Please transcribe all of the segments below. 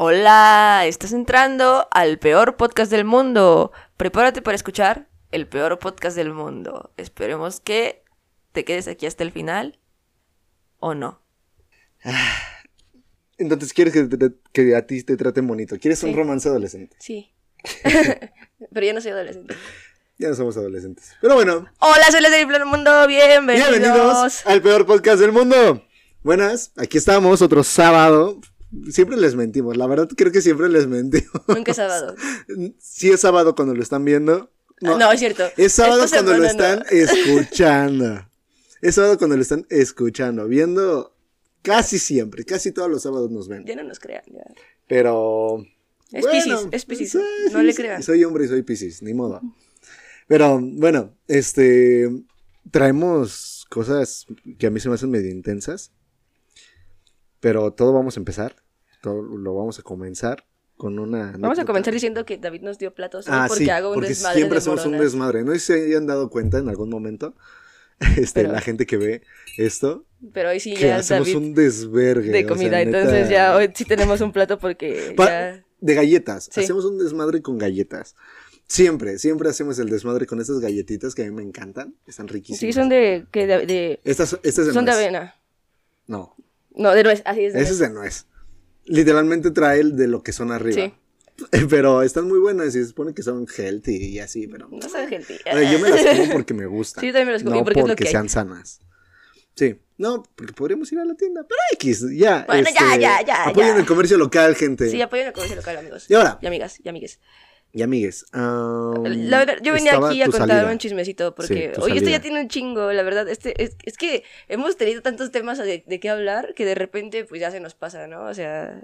Hola, estás entrando al peor podcast del mundo. Prepárate para escuchar el peor podcast del mundo. Esperemos que te quedes aquí hasta el final o no. Entonces, ¿quieres que, te- que a ti te traten bonito? ¿Quieres un romance adolescente? Sí. Pero yo no soy adolescente. Ya no somos adolescentes. Pero bueno, Hola, soy Leslie del Mundo. Bienvenidos. bienvenidos al peor podcast del mundo. Buenas, aquí estamos, otro sábado. Siempre les mentimos, la verdad creo que siempre les mentimos. Nunca es sábado. Sí es sábado cuando lo están viendo. No, es cierto. Es sábado cuando lo están no. escuchando. Es sábado cuando lo están escuchando, viendo casi siempre, casi todos los sábados nos ven. Ya no nos crean. ya. Pero Es Bueno, Piscis, es Piscis. sí, no le crean. Soy hombre y soy Piscis, ni modo. Pero bueno, este traemos cosas que a mí se me hacen medio intensas. Pero todo vamos a empezar. Todo lo vamos a comenzar con una. Vamos a comenzar diciendo que David nos dio platos Ah, porque sí, hago un porque desmadre siempre de hacemos un moronas. desmadre. No sé si se hayan dado cuenta en algún momento. Este, Pero- la gente que ve esto, Pero hoy sí ya hacemos David un desvergue. de o sea, comida. neta- Entonces ya hoy sí tenemos un plato porque Pa- ya... De galletas. Sí. Hacemos un desmadre con galletas. Siempre, siempre hacemos el desmadre con estas galletitas que a mí me encantan. Están riquísimas. Sí, son de... Que de, de- Estas, estas son de avena. No, No, de nuez. Así es. de ese es de nuez. Literalmente trae el de lo que son arriba. Sí. Pero están muy buenas y se supone que son healthy y así, pero... No sabe healthy. Yo me las como porque me gustan. Sí, yo también me las comí no porque es lo que hay. sean sanas. Sí, no, porque podríamos ir a la tienda. Pero X, ya. Bueno, ya, este, ya, ya, Apoyen ya. el comercio local, gente. Sí, apoyen el comercio local, amigos. Y ahora, Y amigas, y amigues. Y amigues. um, La verdad, yo venía aquí a contar salida. un chismecito porque, Sí, oye, esto ya tiene un chingo, la verdad, este, es, es que hemos tenido tantos temas de, de qué hablar que de repente pues ya se nos pasa, ¿no? O sea,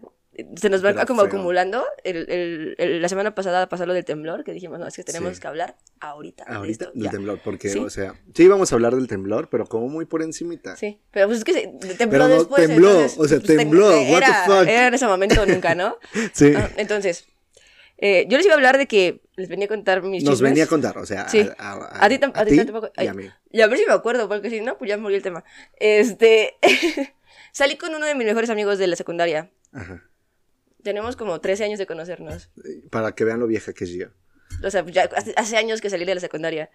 se nos va Pero como feo. acumulando. El, el- el- la semana pasada pasó lo del temblor, que dijimos, no, es que tenemos Sí. que hablar ahorita. Ahorita del temblor, porque, Sí. o sea, sí vamos a hablar del temblor, pero como muy por encimita. Sí, pero pues es que se, tembló Pero no después. tembló, entonces, o sea, pues, te- tembló, what the Era, fuck. era en ese momento nunca, ¿no? Sí. Ah, entonces, eh, yo les iba a hablar de que les venía a contar mis Nos chismes. venía a contar, o sea, Sí. a, a- A a ti tampoco- y a mí. Y a ver si me acuerdo, porque si no, pues ya murió el tema. Este. salí con uno de mis mejores amigos de la secundaria. Ajá. Tenemos como 13 años de conocernos. Para que vean lo vieja que es yo. O sea, ya hace, hace años que salí de la secundaria.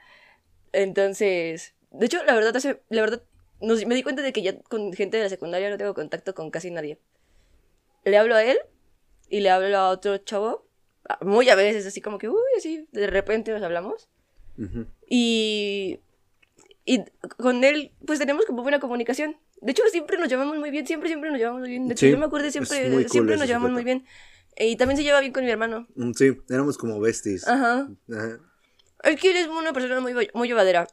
Entonces. De hecho, la verdad, hace, la verdad, nos- me di cuenta de que ya con gente de la secundaria no tengo contacto con casi nadie. Le hablo a él y le hablo a otro chavo. Muy a veces, así como que, uy, así, de repente nos hablamos. Ujú. Y, y con él, pues tenemos como buena comunicación. De hecho, siempre nos llevamos muy bien, siempre, siempre nos llevamos muy bien. De hecho, Sí, yo me acuerdo siempre, cool siempre ese nos llevamos muy bien. Y también se lleva bien con mi hermano. Mm, Sí, éramos como besties. Ajá. Ajá. Es que él es una persona muy, muy llevadera.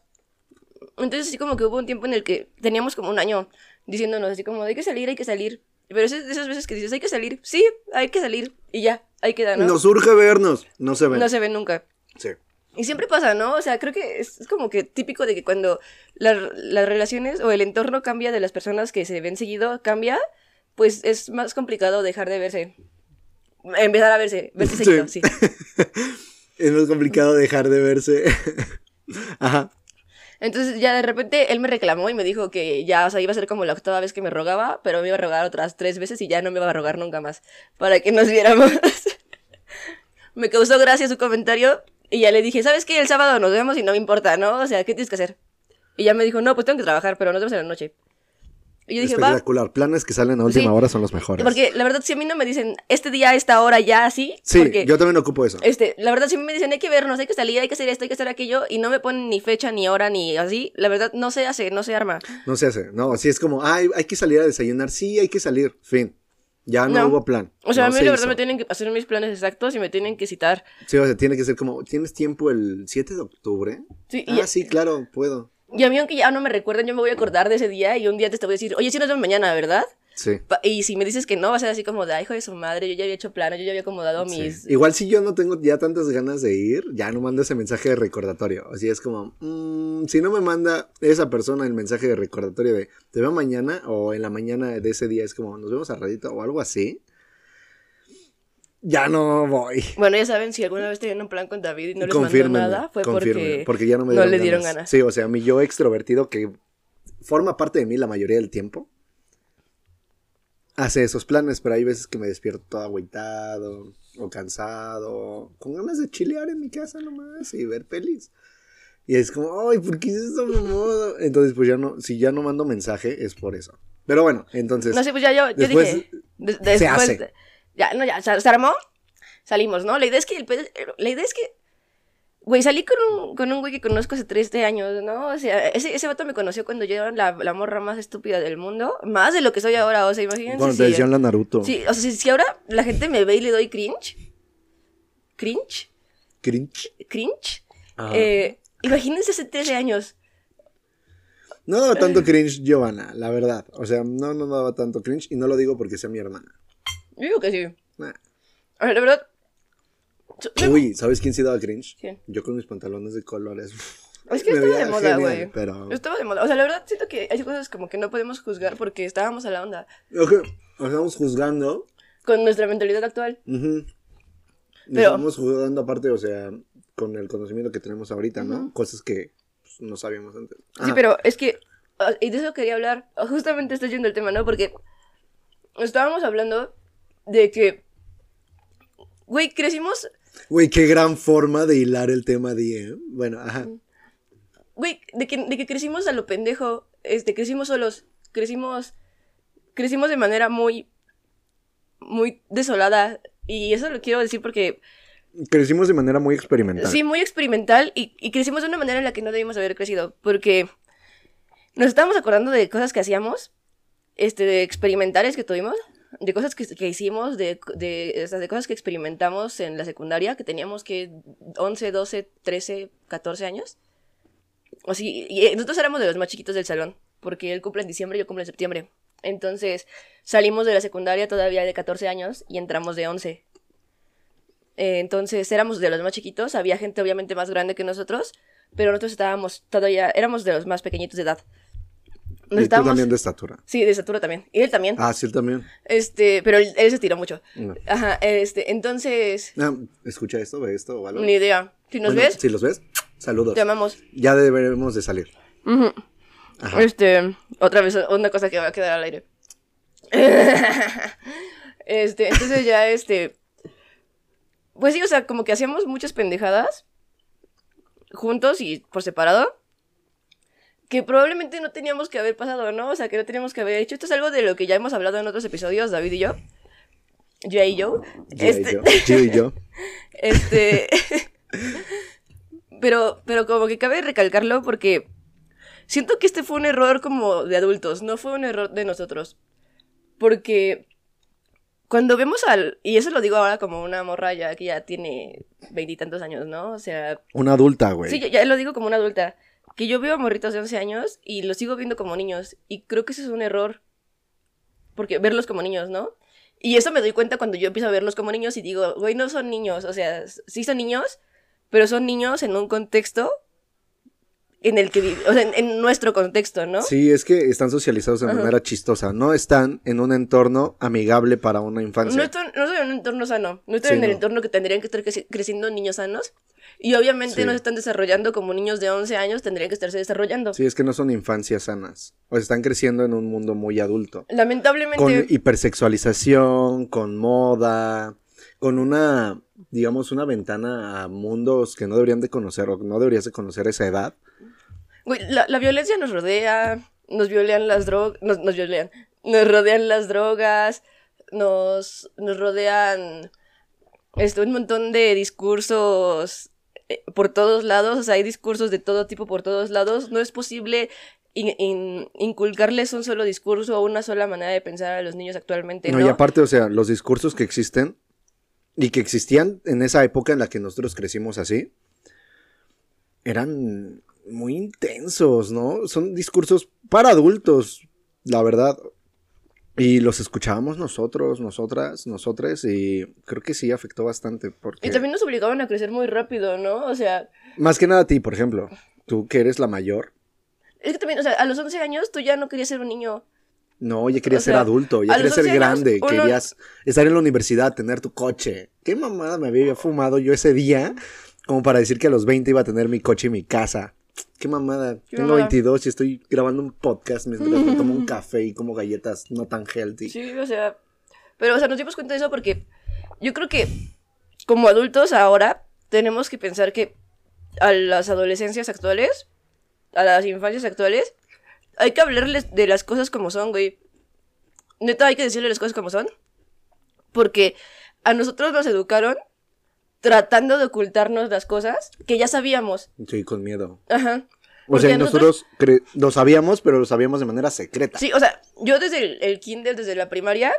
Entonces, así como que hubo un tiempo en el que teníamos como un año diciéndonos así como, hay que salir, hay que salir. Pero es de esas veces que dices, hay que salir. Sí, hay que salir. Y ya, ahí queda, ¿no? Nos urge vernos. No se ven. no se ven nunca. Sí. Y siempre pasa, ¿no? O sea, creo que es, es como que típico de que cuando la- las relaciones o el entorno cambia de las personas que se ven seguido, cambia, pues es más complicado dejar de verse. Empezar a verse, verse Sí. seguido, sí. Es más complicado dejar de verse. Ajá. Entonces ya de repente él me reclamó y me dijo que ya, o sea, iba a ser como la octava vez que me rogaba, pero me iba a rogar otras tres veces y ya no me iba a rogar nunca más para que nos viéramos. me causó gracia su comentario y ya le dije, ¿sabes qué? El sábado nos vemos y no me importa, ¿no? O sea, ¿qué tienes que hacer? Y ya me dijo, no, pues tengo que trabajar, pero nos vemos en la noche. Y yo dije, va. Espectacular. Planes que salen a última Sí. hora son los mejores. Porque la verdad, si a mí no me dicen este día, esta hora, ya así. sí, porque, yo también ocupo eso. Este, la verdad, si a mí me dicen hay que vernos, hay que salir, hay que hacer esto, hay que hacer aquello, y no me ponen ni fecha, ni hora, ni así, la verdad, no se hace, no se arma. No se hace. No, así es como, ay, hay que salir a desayunar. Sí, hay que salir. Fin. Ya no, No. hubo plan. O sea, No a mí se la verdad hizo. me tienen que hacer mis planes exactos y me tienen que citar. Sí, o sea, tiene que ser como, ¿tienes tiempo el 7 de octubre? Sí, y, Ah, sí, claro, puedo. Y a mí, aunque ya no me recuerden, yo me voy a acordar de ese día y un día te voy a decir, oye, sí nos vemos mañana, ¿verdad? Sí. Y si me dices que no, va a ser así como de, ay, hijo de su madre, yo ya había hecho planes, yo ya había acomodado sí. mis... Igual si yo no tengo ya tantas ganas de ir, ya no mando ese mensaje de recordatorio. Así es como, mm, si no me manda esa persona el mensaje de recordatorio de te veo mañana o en la mañana de ese día es como nos vemos al ratito o algo así, ya no voy. Bueno, ya saben, si alguna vez tenían un plan con David y no les mandó nada, fue confírmenme, porque, ya no me no dieron le dieron ganas. ganas. Sí, o sea, mi yo extrovertido que forma parte de mí la mayoría del tiempo. hace esos planes, pero hay veces que me despierto todo agüitado o cansado, con ganas de chilear en mi casa nomás y ver pelis. Y es como, ay, ¿por qué es eso, mamá? Entonces, pues ya no, si ya no mando mensaje, es por eso. Pero bueno, entonces. No sé, pues ya yo, yo después dije. de- se después hace. Ya, no, ya, se, se armó. Salimos, ¿no? La idea es que. el la idea es que. Güey, salí con un, con un güey que conozco hace 13 años, ¿no? O sea, ese, ese vato me conoció cuando yo era la, la morra más estúpida del mundo. Más de lo que soy ahora, o sea, imagínense. Cuando te si- decían la Naruto. Sí, o sea, si, si ahora la gente me ve y le doy cringe. Cringe. Cringe. Cringe. Eh, imagínense hace 13 años. No daba tanto cringe Giovanna, la verdad. O sea, no, no daba tanto cringe y no lo digo porque sea mi hermana. Yo digo que sí. Nah. A ver, la verdad. Uy, ¿sabes quién sí daba cringe? ¿Quién? Yo con mis pantalones de colores. Es que Me estaba de moda, genial, güey. Pero... Estaba de moda. O sea, la verdad siento que hay cosas como que no podemos juzgar porque estábamos a la onda nos estamos juzgando. con nuestra mentalidad actual. Ujú. Nos Pero- estamos juzgando aparte, o sea, con el conocimiento que tenemos ahorita, ¿no? Cosas que pues, no sabíamos antes. Sí, pero es que. ah, Y de eso quería hablar. Justamente estoy yendo el tema, ¿no? Porque estábamos hablando de que. Güey, crecimos. Güey, qué gran forma de hilar el tema de... ¿eh? Bueno, ajá. Güey, de que, de que crecimos a lo pendejo. Este, crecimos solos. Crecimos. Crecimos de manera muy. Muy desolada. Y eso lo quiero decir porque Crecimos de manera muy experimental. Sí, muy experimental y, y crecimos de una manera en la que no debimos haber crecido, porque nos estábamos acordando de cosas que hacíamos, este, de experimentales que tuvimos, de cosas que, que hicimos, de, de, de cosas que experimentamos en la secundaria, que teníamos que 11, 12, 13, 14 años. O sí, y eh, nosotros éramos de los más chiquitos del salón, porque él cumple en diciembre y yo cumple en septiembre. Entonces salimos de la secundaria todavía de 14 años y entramos de 11. Eh, entonces éramos de los más chiquitos, había gente obviamente más grande que nosotros, pero nosotros estábamos todavía, éramos de los más pequeñitos de edad. Nos y tú estábamos- también de estatura. Sí, de estatura también. Y él también. Ah, sí, él también. Este, pero él, él se tiró mucho. No. Ajá, este, entonces, Ah, escucha esto, ve esto o algo. ni idea. Si nos Bueno, ves, Si los ves, saludos. te amamos. Ya deberemos de salir. Ajá. Este, otra vez una cosa que va a quedar al aire. este, entonces ya este pues sí, o sea, como que hacíamos muchas pendejadas juntos y por separado que probablemente no teníamos que haber pasado, ¿no? O sea, que no teníamos que haber hecho. Esto es algo de lo que ya hemos hablado en otros episodios, David y yo. Yo y yo. Yo Este- y yo. Yo y yo. este. pero, pero como que cabe recalcarlo porque siento que este fue un error como de adultos, no fue un error de nosotros. Porque cuando vemos al. Y eso lo digo ahora como una morra ya que ya tiene veintitantos años, ¿no? O sea. Una adulta, güey. Sí, ya, ya lo digo como una adulta. Que yo veo a morritos de 11 años y los sigo viendo como niños. Y creo que eso es un error. Porque verlos como niños, ¿no? Y eso me doy cuenta cuando yo empiezo a verlos como niños y digo, güey, no son niños. O sea, sí son niños, pero son niños en un contexto en el que viven. O sea, en, en nuestro contexto, ¿no? Sí, es que están socializados de Ajá. manera chistosa. No están en un entorno amigable para una infancia. No estoy, no en un entorno sano. No Sí, en el no. entorno que tendrían que estar creci- creciendo niños sanos. Y obviamente Sí. no se están desarrollando como niños de 11 años tendrían que estarse desarrollando. Sí, es que no son infancias sanas. O sea, están creciendo en un mundo muy adulto. Lamentablemente. Con hipersexualización, con moda, con una, digamos, una ventana a mundos que no deberían de conocer o no deberías de conocer a esa edad. Güey, la, la violencia nos rodea, nos violean las drogas, nos, nos violean, nos rodean las drogas, nos, nos rodean esto, un montón de discursos por todos lados, o sea, hay discursos de todo tipo por todos lados, no es posible in- in- inculcarles un solo discurso o una sola manera de pensar a los niños actualmente, No, ¿no? y aparte, o sea, los discursos que existen y que existían en esa época en la que nosotros crecimos así, eran muy intensos, ¿no? Son discursos para adultos, la verdad. Y los escuchábamos nosotros, nosotras, nosotres, y creo que sí afectó bastante. Porque... Y también nos obligaban a crecer muy rápido, ¿no? O sea, Más que nada a ti, por ejemplo. Tú que eres la mayor. es que también, o sea, a los 11 años tú ya no querías ser un niño. No, ya querías O sea, ser adulto, ya querías ser 11 años, grande, uno- querías estar en la universidad, tener tu coche. ¿Qué mamada me había fumado yo ese día? Como para decir que a los 20 iba a tener mi coche y mi casa. Qué mamada. Qué Tengo mamada. 22 y estoy grabando un podcast mientras me tomo un café y como galletas no tan healthy. Sí, o sea. Pero, o sea, nos dimos cuenta de eso porque yo creo que como adultos ahora tenemos que pensar que a las adolescencias actuales, a las infancias actuales, hay que hablarles de las cosas como son, güey. Neta, hay que decirle las cosas como son. Porque a nosotros nos educaron tratando de ocultarnos las cosas que ya sabíamos. Sí, con miedo. Ajá. O sea, nosotros- nosotros lo sabíamos, pero lo sabíamos de manera secreta. Sí, o sea, yo desde el, el kinder, desde la primaria,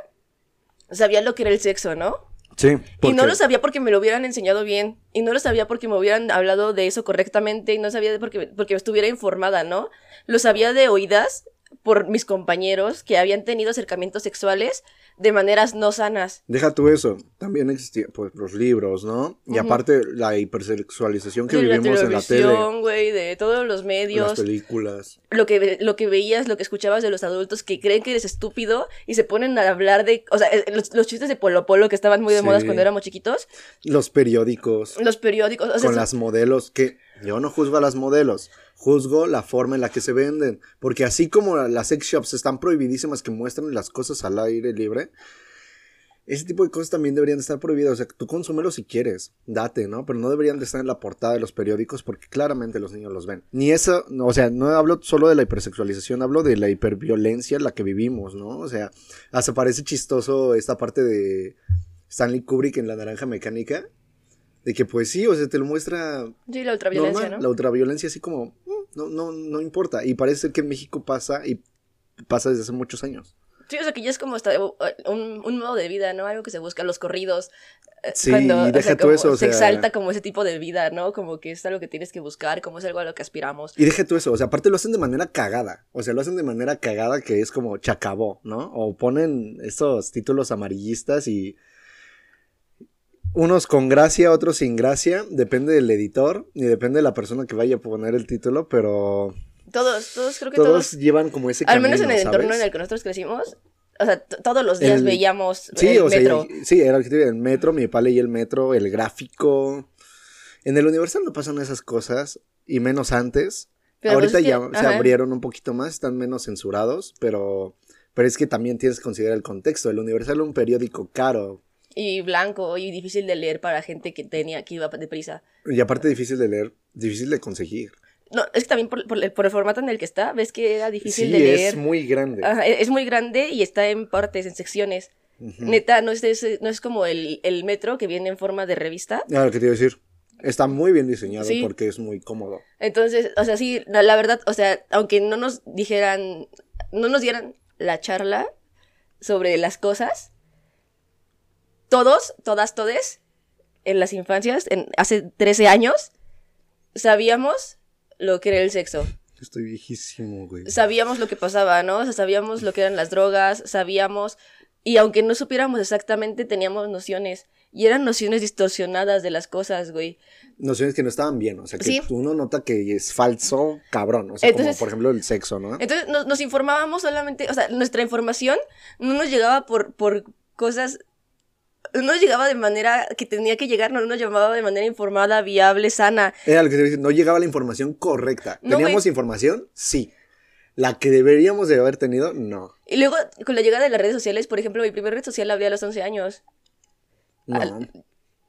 sabía lo que era el sexo, ¿no? Sí, Y no lo sabía porque me lo hubieran enseñado bien. Y no lo sabía porque me hubieran hablado de eso correctamente. Y no sabía porque, porque estuviera informada, ¿no? Lo sabía de oídas por mis compañeros que habían tenido acercamientos sexuales de maneras no sanas. Deja tú eso, también existían pues, los libros, ¿no? Y aparte la hipersexualización que de la vivimos en la tele, güey, de todos los en las medios. películas. Lo que, lo que veías, lo que escuchabas de los adultos que creen que eres estúpido y se ponen a hablar de. O sea, eh, los, los chistes de Polo Polo que estaban muy de Sí. moda cuando éramos chiquitos. Los periódicos, Los periódicos. O sea, con las modelos, que yo no juzgo a las modelos, juzgo la forma en la que se venden. Porque así como las sex shops están prohibidísimas que muestran las cosas al aire libre, ese tipo de cosas también deberían de estar prohibidas. O sea, tú consúmelo si quieres, date, ¿no? Pero no deberían de estar en la portada de los periódicos porque claramente los niños los ven. Ni eso, o sea, no hablo solo de la hipersexualización, hablo de la hiperviolencia en la que vivimos, ¿no? O sea, hasta parece chistoso esta parte de Stanley Kubrick en La Naranja Mecánica. De que pues sí, o sea, te lo muestra Sí, la ultraviolencia, normal, ¿no? la ultraviolencia así como, no, no, no importa. Y parece ser que en México pasa y pasa desde hace muchos años. Sí, o sea, que ya es como hasta uh, un, un modo de vida, ¿no? Algo que se busca, los corridos. eh, Sí, cuando, o deja sea, tú eso, o se exalta como ese tipo de vida, ¿no? Como que es algo que tienes que buscar, como es algo a lo que aspiramos. Y deja tú eso, o sea, aparte lo hacen de manera cagada. O sea, lo hacen de manera cagada que es como chacabó, ¿no? O ponen esos títulos amarillistas y unos con gracia, otros sin gracia. Depende del editor y depende de la persona que vaya a poner el título, pero Todos, todos, creo que todos, todos, llevan como ese al camino, menos en el entorno en el que nosotros crecimos, o sea, todos los días El- veíamos Sí, el o sea, metro. y- sí, era el metro, mi papá leía el metro, el gráfico. En el Universal no pasan esas cosas, y menos antes. Pero pues Ahorita es que- ya se abrieron un poquito más, están menos censurados, pero, pero es que también tienes que considerar el contexto. El Universal era un periódico caro, Y blanco y difícil de leer para gente que tenía, que iba deprisa. y aparte difícil de leer, difícil de conseguir. No, es que también por, por el- por el formato en el que está, ves que era difícil Sí, de leer. es muy grande. Ajá, e- es muy grande y está en partes, en secciones. Neta, no es, es- no es como el, el metro que viene en forma de revista. Ah, lo que te iba a decir. Está muy bien diseñado Sí. porque es muy cómodo. Entonces, o sea, sí, la, la verdad, o sea, aunque no nos dijeran, no nos dieran la charla sobre las cosas, todos, todas, todes, en las infancias, en, hace 13 años, sabíamos lo que era el sexo. Estoy viejísimo, güey. Sabíamos lo que pasaba, ¿no? O sea, sabíamos lo que eran las drogas, sabíamos, y aunque no supiéramos exactamente, teníamos nociones. Y eran nociones distorsionadas de las cosas, güey. Nociones que no estaban bien, o sea, que Sí. uno nota que es falso, cabrón. O sea, Entonces- como por ejemplo el sexo, ¿no? Entonces nos, nos informábamos solamente, o sea, nuestra información no nos llegaba por, por cosas, no nos llegaba de manera que tenía que llegar, no nos llegaba de manera informada, viable, sana. Era lo que decir, no llegaba la información correcta. No, ¿Teníamos güey. información? Sí. La que deberíamos de haber tenido, no. Y luego, con la llegada de las redes sociales, por ejemplo, mi primera red social la abrí a los 11 años. No. Al-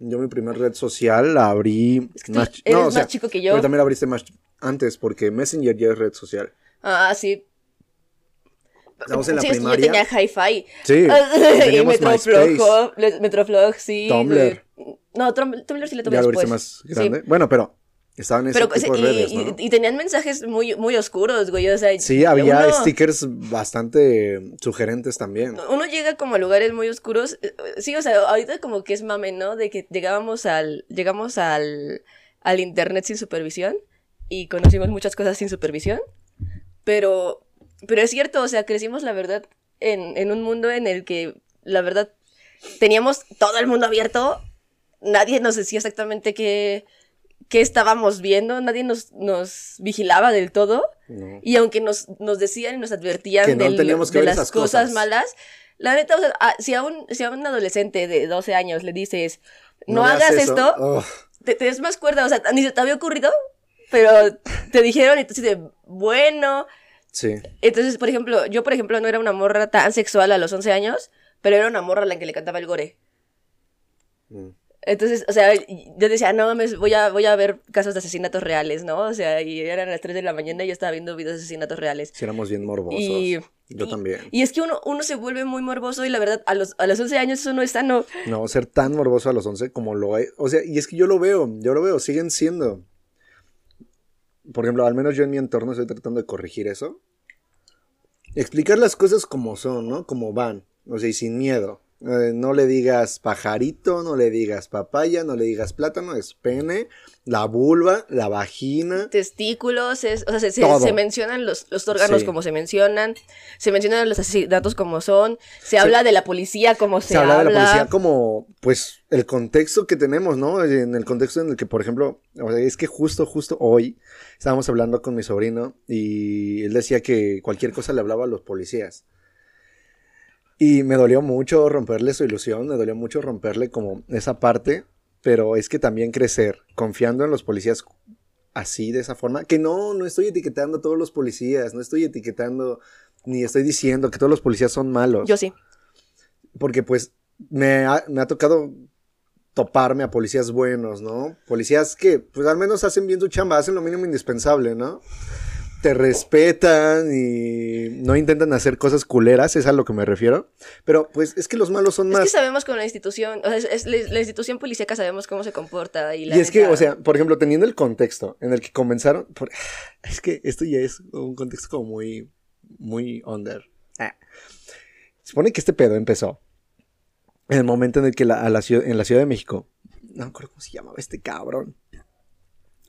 Yo mi primer red social la abrí Es que tú más, ch- eres no, o más sea, chico que yo. Pero también la abriste más antes porque Messenger ya es red social. Ah, sí. Estamos en la sí, primaria. yo tenía hi-fi. Sí. y Metroflog. Metroflog, sí. Tumblr. No, Tum- Tumblr sí le tuve Ya después. más Sí. grande. Bueno, pero estaban en ese Pero, tipo de y, redes, y- ¿no? y tenían mensajes muy, muy oscuros, güey. O sea, Sí, había uno- stickers bastante sugerentes también. Uno llega como a lugares muy oscuros. eh, Sí, o sea, ahorita como que es mame, ¿no? De que llegábamos al. Llegamos al. al internet sin supervisión. Y conocimos muchas cosas sin supervisión. Pero. Pero es cierto, o sea, crecimos la verdad en, en un mundo en el que la verdad teníamos todo el mundo abierto. Nadie nos decía exactamente qué, qué estábamos viendo, nadie nos, nos vigilaba del todo. No. Y aunque nos, nos decían y nos advertían Que no del- teníamos que de ver las cosas, cosas. malas, la neta, o sea, ah, si, a un, si a un adolescente de 12 años le dices, no, hagas esto, Oh, te, te des más cuerda, o sea, ni se te había ocurrido pero te dijeron y tú de, bueno. Sí. Entonces, por ejemplo, yo, por ejemplo, no era una morra tan sexual a los 11 años, pero era una morra a la que le cantaba el gore. Mm. Entonces, o sea, yo decía, no mames, voy a, voy a ver casos de asesinatos reales, ¿no? O sea, y eran las 3 de la mañana y yo estaba viendo videos de asesinatos reales. Sí, éramos bien morbosos. Y, Yo y- también. Y es que uno, uno se vuelve muy morboso y la verdad, a los, a los 11 años eso no es sano. No, ser tan morboso a los 11 como lo es. O sea, y es que yo lo veo, yo lo veo, siguen siendo. Por ejemplo, al menos yo en mi entorno estoy tratando de corregir eso. Explicar las cosas como son, ¿no? Como van. O sea, y sin miedo. Eh, no le digas pajarito, no le digas papaya, no le digas plátano, es pene, la vulva, la vagina. Testículos, es, o sea, se, se- Todo. se mencionan los, los órganos Sí. como se mencionan, se mencionan los asesinatos como son, se, habla de la policía como se, se habla de la policía como, pues, el contexto que tenemos, ¿no? En el contexto en el que, por ejemplo, o sea, es que justo, justo hoy estábamos hablando con mi sobrino y él decía que cualquier cosa le hablaba a los policías. Y me dolió mucho romperle su ilusión, me dolió mucho romperle como esa parte, pero es que también crecer confiando en los policías así, de esa forma, que no, no estoy etiquetando a todos los policías, no estoy etiquetando ni estoy diciendo que todos los policías son malos Yo sí. porque pues me ha, me ha tocado toparme a policías buenos, ¿no? Policías que pues al menos hacen bien su chamba, hacen lo mínimo indispensable, ¿no? Te respetan y no intentan hacer cosas culeras, es a lo que me refiero. Pero pues es que los malos son Es que más... sabemos con la institución, o sea, es, es la, la institución policíaca sabemos cómo se comporta y la Y es que, o sea, por ejemplo, teniendo el contexto en el que comenzaron, por- es que esto ya es un contexto como muy, muy under. Ah. Se supone que este pedo empezó en el momento en el que la, a la ciudad, en la Ciudad de México, no me acuerdo cómo se llamaba este cabrón,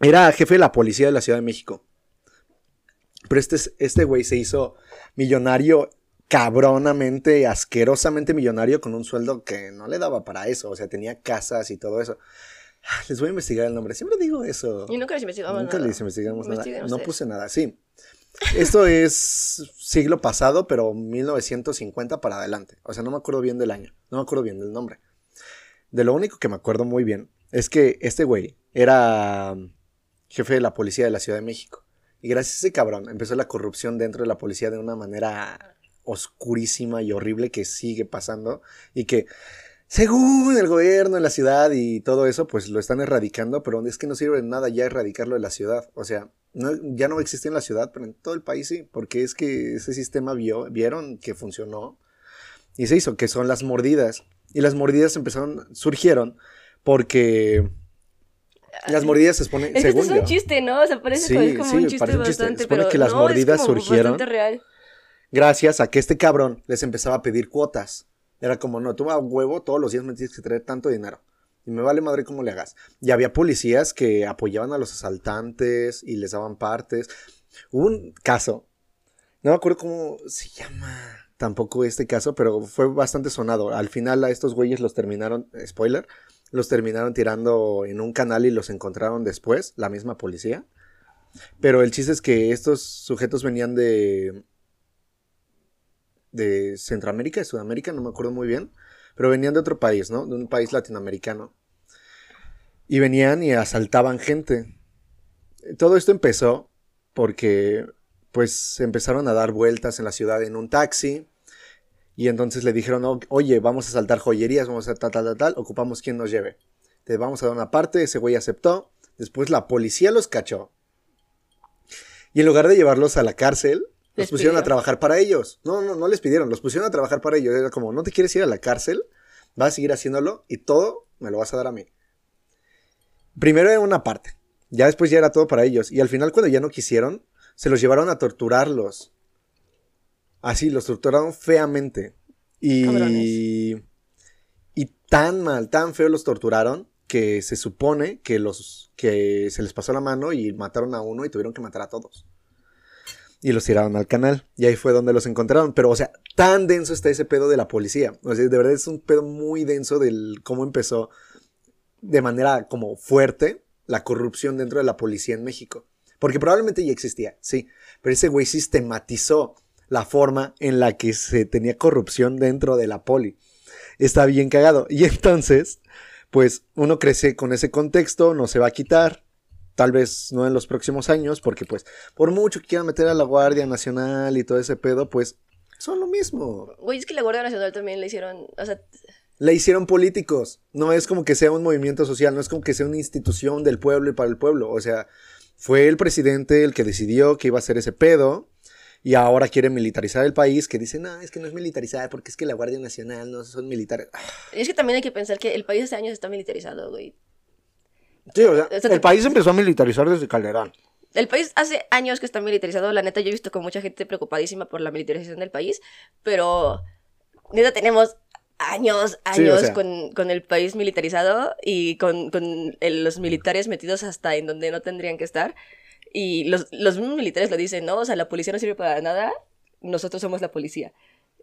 era jefe de la policía de la Ciudad de México. Pero este, es- este güey se hizo millonario cabronamente, asquerosamente millonario con un sueldo que no le daba para eso. O sea, tenía casas y todo eso. Ah, Les voy a investigar el nombre. Siempre digo eso. Y nunca les investigamos Nunca nada. les investigamos nada. No puse nada, sí. Esto es siglo pasado, pero 1950 para adelante. O sea, no me acuerdo bien del año. No me acuerdo bien del nombre. De lo único que me acuerdo muy bien es que este güey era jefe de la policía de la Ciudad de México. Y gracias a ese cabrón empezó la corrupción dentro de la policía de una manera oscurísima y horrible que sigue pasando y que según el gobierno de la ciudad y todo eso, pues lo están erradicando, pero es que no sirve de nada ya erradicarlo de la ciudad. O sea, ya no existe en la ciudad, pero en todo el país sí, porque es que ese sistema vio, vieron que funcionó y se hizo, que son las mordidas. Y las mordidas empezaron, surgieron porque las mordidas se exponen, Es que según esto es un yo. chiste, ¿no? O sea, parece Sí, como, es como sí, un chiste parece un chiste. bastante, Supone pero que las no, mordidas es como surgieron. real. gracias a que este cabrón les empezaba a pedir cuotas. Era como, no, tú a huevo todos los días me tienes que traer tanto dinero. Y me vale madre cómo le hagas. Y había policías que apoyaban a los asaltantes y les daban partes. Hubo un caso, no me acuerdo cómo se llama tampoco este caso, pero fue bastante sonado. Al final a estos güeyes los terminaron, spoiler, los terminaron tirando en un canal y los encontraron después, la misma policía. Pero el chiste es que estos sujetos venían de de Centroamérica, de Sudamérica, no me acuerdo muy bien, pero venían de otro país, ¿no? De un país latinoamericano. Y venían y asaltaban gente. Todo esto empezó porque, pues, empezaron a dar vueltas en la ciudad en un taxi. Y entonces le dijeron, "O- oye, vamos a saltar joyerías, vamos a tal, tal, tal, tal, ocupamos quien nos lleve. Te vamos a dar una parte, ese güey aceptó. Después la policía los cachó. Y en lugar de llevarlos a la cárcel, los pusieron a trabajar para ellos. No, no, no les pidieron, los pusieron a trabajar para ellos. Era como, no te quieres ir a la cárcel, vas a seguir haciéndolo y todo me lo vas a dar a mí. Primero era una parte, ya después ya era todo para ellos. Y al final cuando ya no quisieron, se los llevaron a torturarlos. Así, los torturaron feamente. Y, Cabrones. y tan mal, tan feo los torturaron que se supone que los que se les pasó la mano y mataron a uno y tuvieron que matar a todos. Y los tiraron al canal. Y ahí fue donde los encontraron. Pero, o sea, tan denso está ese pedo de la policía. O sea, de verdad es un pedo muy denso del cómo empezó de manera como fuerte la corrupción dentro de la policía en México. Porque probablemente ya existía, sí. Pero ese güey sistematizó la forma en la que se tenía corrupción dentro de la poli. Está bien cagado. Y entonces, pues uno crece con ese contexto, no se va a quitar. tal vez no en los próximos años, porque pues por mucho que quieran meter a la Guardia Nacional y todo ese pedo, pues son lo mismo. Güey, es que la Guardia Nacional también le hicieron, o sea, Le hicieron políticos, no es como que sea un movimiento social, no es como que sea una institución del pueblo y para el pueblo, o sea, fue el presidente el que decidió que iba a hacer ese pedo. Y ahora quiere militarizar el país, que dice, no, es que no es militarizar, porque es que la Guardia Nacional no son militares. Ah, y es que también hay que pensar que el país hace años está militarizado, güey. Sí, o sea, O sea, el país empezó a militarizar desde Calderón. El país hace años que está militarizado, la neta yo he visto con mucha gente preocupadísima por la militarización del país, pero neta tenemos años, Sí, o años sea. con, con el país militarizado y con, con el- los militares metidos hasta en donde no tendrían que estar. Y los, los mismos militares lo dicen, ¿no? O sea, la policía no sirve para nada, nosotros somos la policía.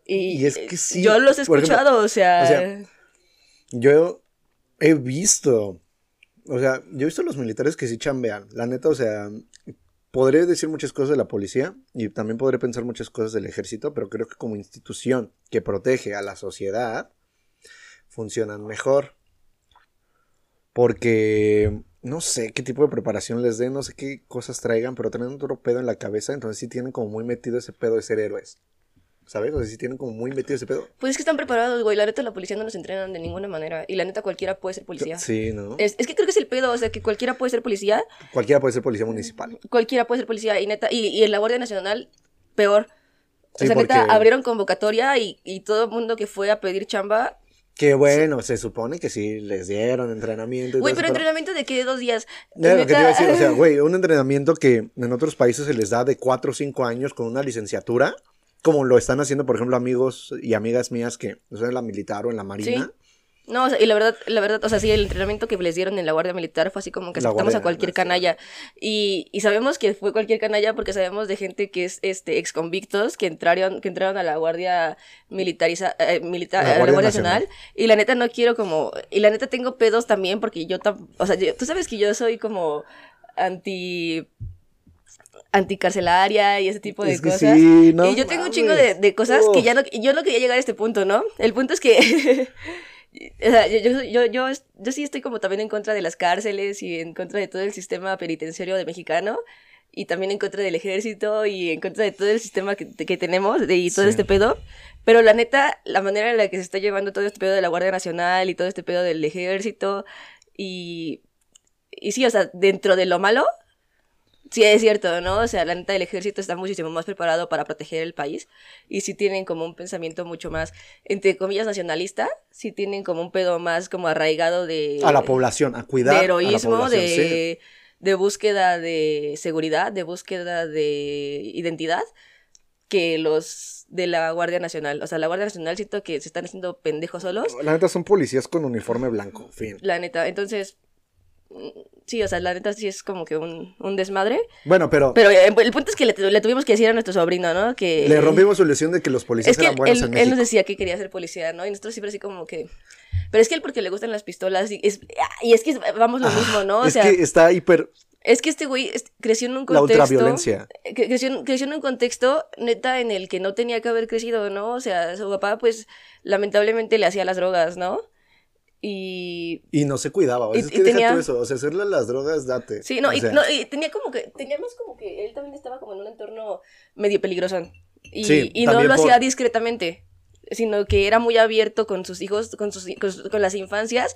Y, Y es que sí, Yo los he ejemplo, escuchado, o sea... o sea, Yo he visto, o sea, yo he visto los militares que sí chambean. La neta, o sea, podré decir muchas cosas de la policía y también podré pensar muchas cosas del ejército, pero creo que como institución que protege a la sociedad, funcionan mejor. Porque no sé qué tipo de preparación les den, no sé qué cosas traigan, pero traen otro pedo en la cabeza, entonces sí tienen como muy metido ese pedo de ser héroes. ¿Sabes? O sea, sí tienen como muy metido ese pedo. Pues es que están preparados, güey. La neta, la policía no nos entrenan de ninguna manera. Y la neta, cualquiera puede ser policía. Sí, ¿no? Es, es que creo que es el pedo, o sea, que cualquiera puede ser policía, Cualquiera puede ser policía municipal. cualquiera puede ser policía, y neta, y, y en la Guardia Nacional, peor. O sea, neta, abrieron convocatoria y, y todo el mundo que fue a pedir chamba. Que bueno, se supone que sí les dieron entrenamiento y Güey, todo pero eso, entrenamiento de qué, dos días. Era lo que te iba a decir, o sea, güey, un entrenamiento que en otros países se les da de 4 o 5 años con una licenciatura, como lo están haciendo, por ejemplo, amigos y amigas mías que son en la militar o en la marina. No, o sea, y la verdad, la verdad, o sea, sí, el entrenamiento que les dieron en la Guardia Militar fue así como que aceptamos Guardia a cualquier canalla. Y, y sabemos que fue cualquier canalla porque sabemos de gente que es este ex convictos que entraron, que entraron a la Guardia Militariza, eh, militar, La a la Guardia Guardia Nacional. Nacional. Y la neta no quiero como, y la neta tengo pedos también porque yo tam- o sea, yo- tú sabes que yo soy como anti anticarcelaria y ese tipo de Es que cosas. sí, no y yo tengo un chingo de, de cosas que ya no, yo no quería llegar a este punto, ¿no? El punto es que o sea, yo, yo, yo, yo, sí estoy como también en contra de las cárceles y en contra de todo el sistema penitenciario de mexicano y también en contra del ejército y en contra de todo el sistema que, que tenemos y todo Sí. este pedo. Pero la neta, la manera en la que se está llevando todo este pedo de la Guardia Nacional y todo este pedo del ejército y, y sí, o sea, dentro de lo malo, sí es cierto, ¿no? O sea, la neta, el ejército está muchísimo más preparado para proteger el país y sí tienen como un pensamiento mucho más, entre comillas, nacionalista, sí tienen como un pedo más como arraigado de... A la población, a cuidar. de a la heroísmo, sí. de, de búsqueda de seguridad, de búsqueda de identidad, que los de la Guardia Nacional. O sea, la Guardia Nacional siento que se están haciendo pendejos solos, La neta son policías con uniforme blanco, fin. la neta. Entonces, sí, o sea, la neta sí es como que un, un desmadre. Bueno, pero, Pero eh, el punto es que le, le tuvimos que decir a nuestro sobrino, ¿no? Que... le rompimos su ilusión de que los policías Es que eran él, buenos en él México. nos decía que quería ser policía, ¿no? Y nosotros siempre así como que... Pero es que él porque le gustan las pistolas y es, y es que vamos lo mismo, ¿no? O Ah, es sea, que está hiper es que este güey creció en un la contexto... ultraviolencia. que- Creció, en- creció en un contexto neta en el que no tenía que haber crecido, ¿no? O sea, su papá pues lamentablemente le hacía las drogas, ¿no? Y... Y no se cuidaba. Y- es y deja tenía- tú eso. O sea, hacerle las drogas, date. Sí, no, O y, sea, no, y tenía como que, teníamos como que él también estaba como en un entorno medio peligroso. Y, Sí, y no lo por- hacía discretamente, sino que era muy abierto con sus hijos, con, sus, con, las infancias,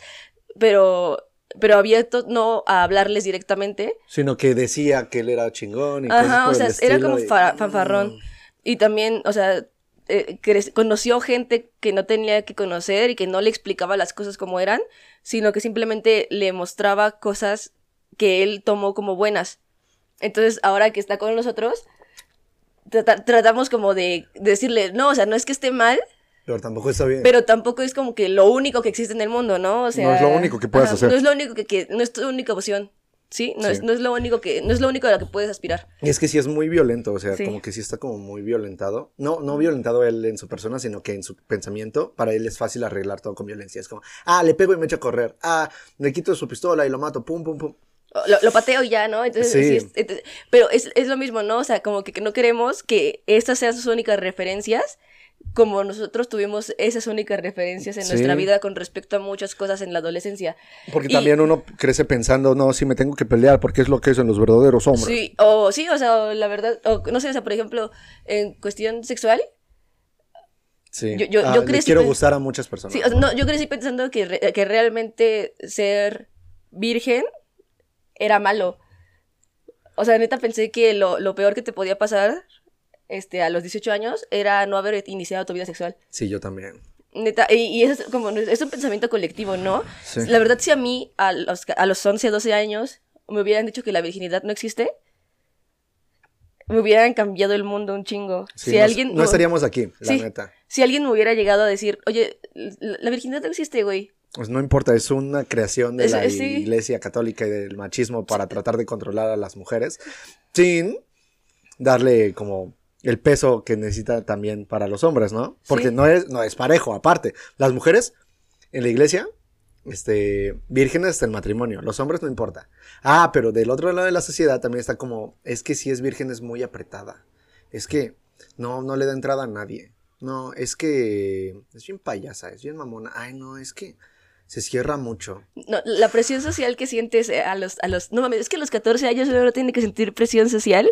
pero, pero abierto no a hablarles directamente. Sino que decía que él era chingón y cosas Ajá, por o sea, el era como y- fa- fanfarrón. Y también, o sea, eh, conoció gente que no tenía que conocer y que no le explicaba las cosas como eran, sino que simplemente le mostraba cosas que él tomó como buenas. Entonces, ahora que está con nosotros, trata- tratamos como de decirle, no, o sea, no es que esté mal, Pero tampoco está bien. pero tampoco es como que lo único que existe en el mundo, ¿no? O sea, No es lo único que puedas hacer. No es lo único que, que- no es tu única opción, ¿sí? No, Sí. Es, no es lo único que, no es lo único a lo que puedes aspirar. Y es que sí es muy violento, o sea, Sí. como que sí está como muy violentado. No, no violentado él en su persona, sino que en su pensamiento, para él es fácil arreglar todo con violencia. Es como, ah, le pego y me echo a correr. Ah, le quito su pistola y lo mato, pum, pum, pum. Lo, lo pateo y ya, ¿no? Entonces, Sí. sí es- entonces- pero es, es lo mismo, ¿no? O sea, como que no queremos que estas sean sus únicas referencias como nosotros tuvimos esas únicas referencias en Sí. nuestra vida con respecto a muchas cosas en la adolescencia. Porque Y- también uno crece pensando, no, si me tengo que pelear porque es lo que son los verdaderos hombres. Sí, o sí, o sea, la verdad, o no sé, o sea, por ejemplo, en cuestión sexual, Sí. Yo- yo- Ah, yo crecí quiero gustar a muchas personas. sí, o sea, no, yo crecí pensando que, re- que realmente ser virgen era malo. O sea, neta pensé que lo, lo peor que te podía pasar este, a los 18 años era no haber iniciado tu vida sexual. Sí, yo también. Neta, y, y eso es como, es un pensamiento colectivo, ¿no? Sí. La verdad, si a mí, a los, a los 11, 12 años, me hubieran dicho que la virginidad no existe, me hubieran cambiado el mundo un chingo. Sí, si no, alguien... no estaríamos aquí, la Sí. neta. Si alguien me hubiera llegado a decir, oye, la la virginidad no existe, güey. Pues no importa, es una creación de Es- la sí. iglesia católica y del machismo para tratar de controlar a las mujeres sin darle como el peso que necesita también para los hombres, ¿no? Porque Sí. no, es, no es parejo, aparte. Las mujeres en la iglesia, este, vírgenes hasta el matrimonio, los hombres no importa. Ah, pero del otro lado de la sociedad también está como, es que si es virgen es muy apretada. Es que no, no le da entrada a nadie. No, es que es bien payasa, es bien mamona. Ay, no, es que se cierra mucho. No, la presión social que sientes eh, a los, a los... No mames, es que a los 14 años uno tiene que sentir presión social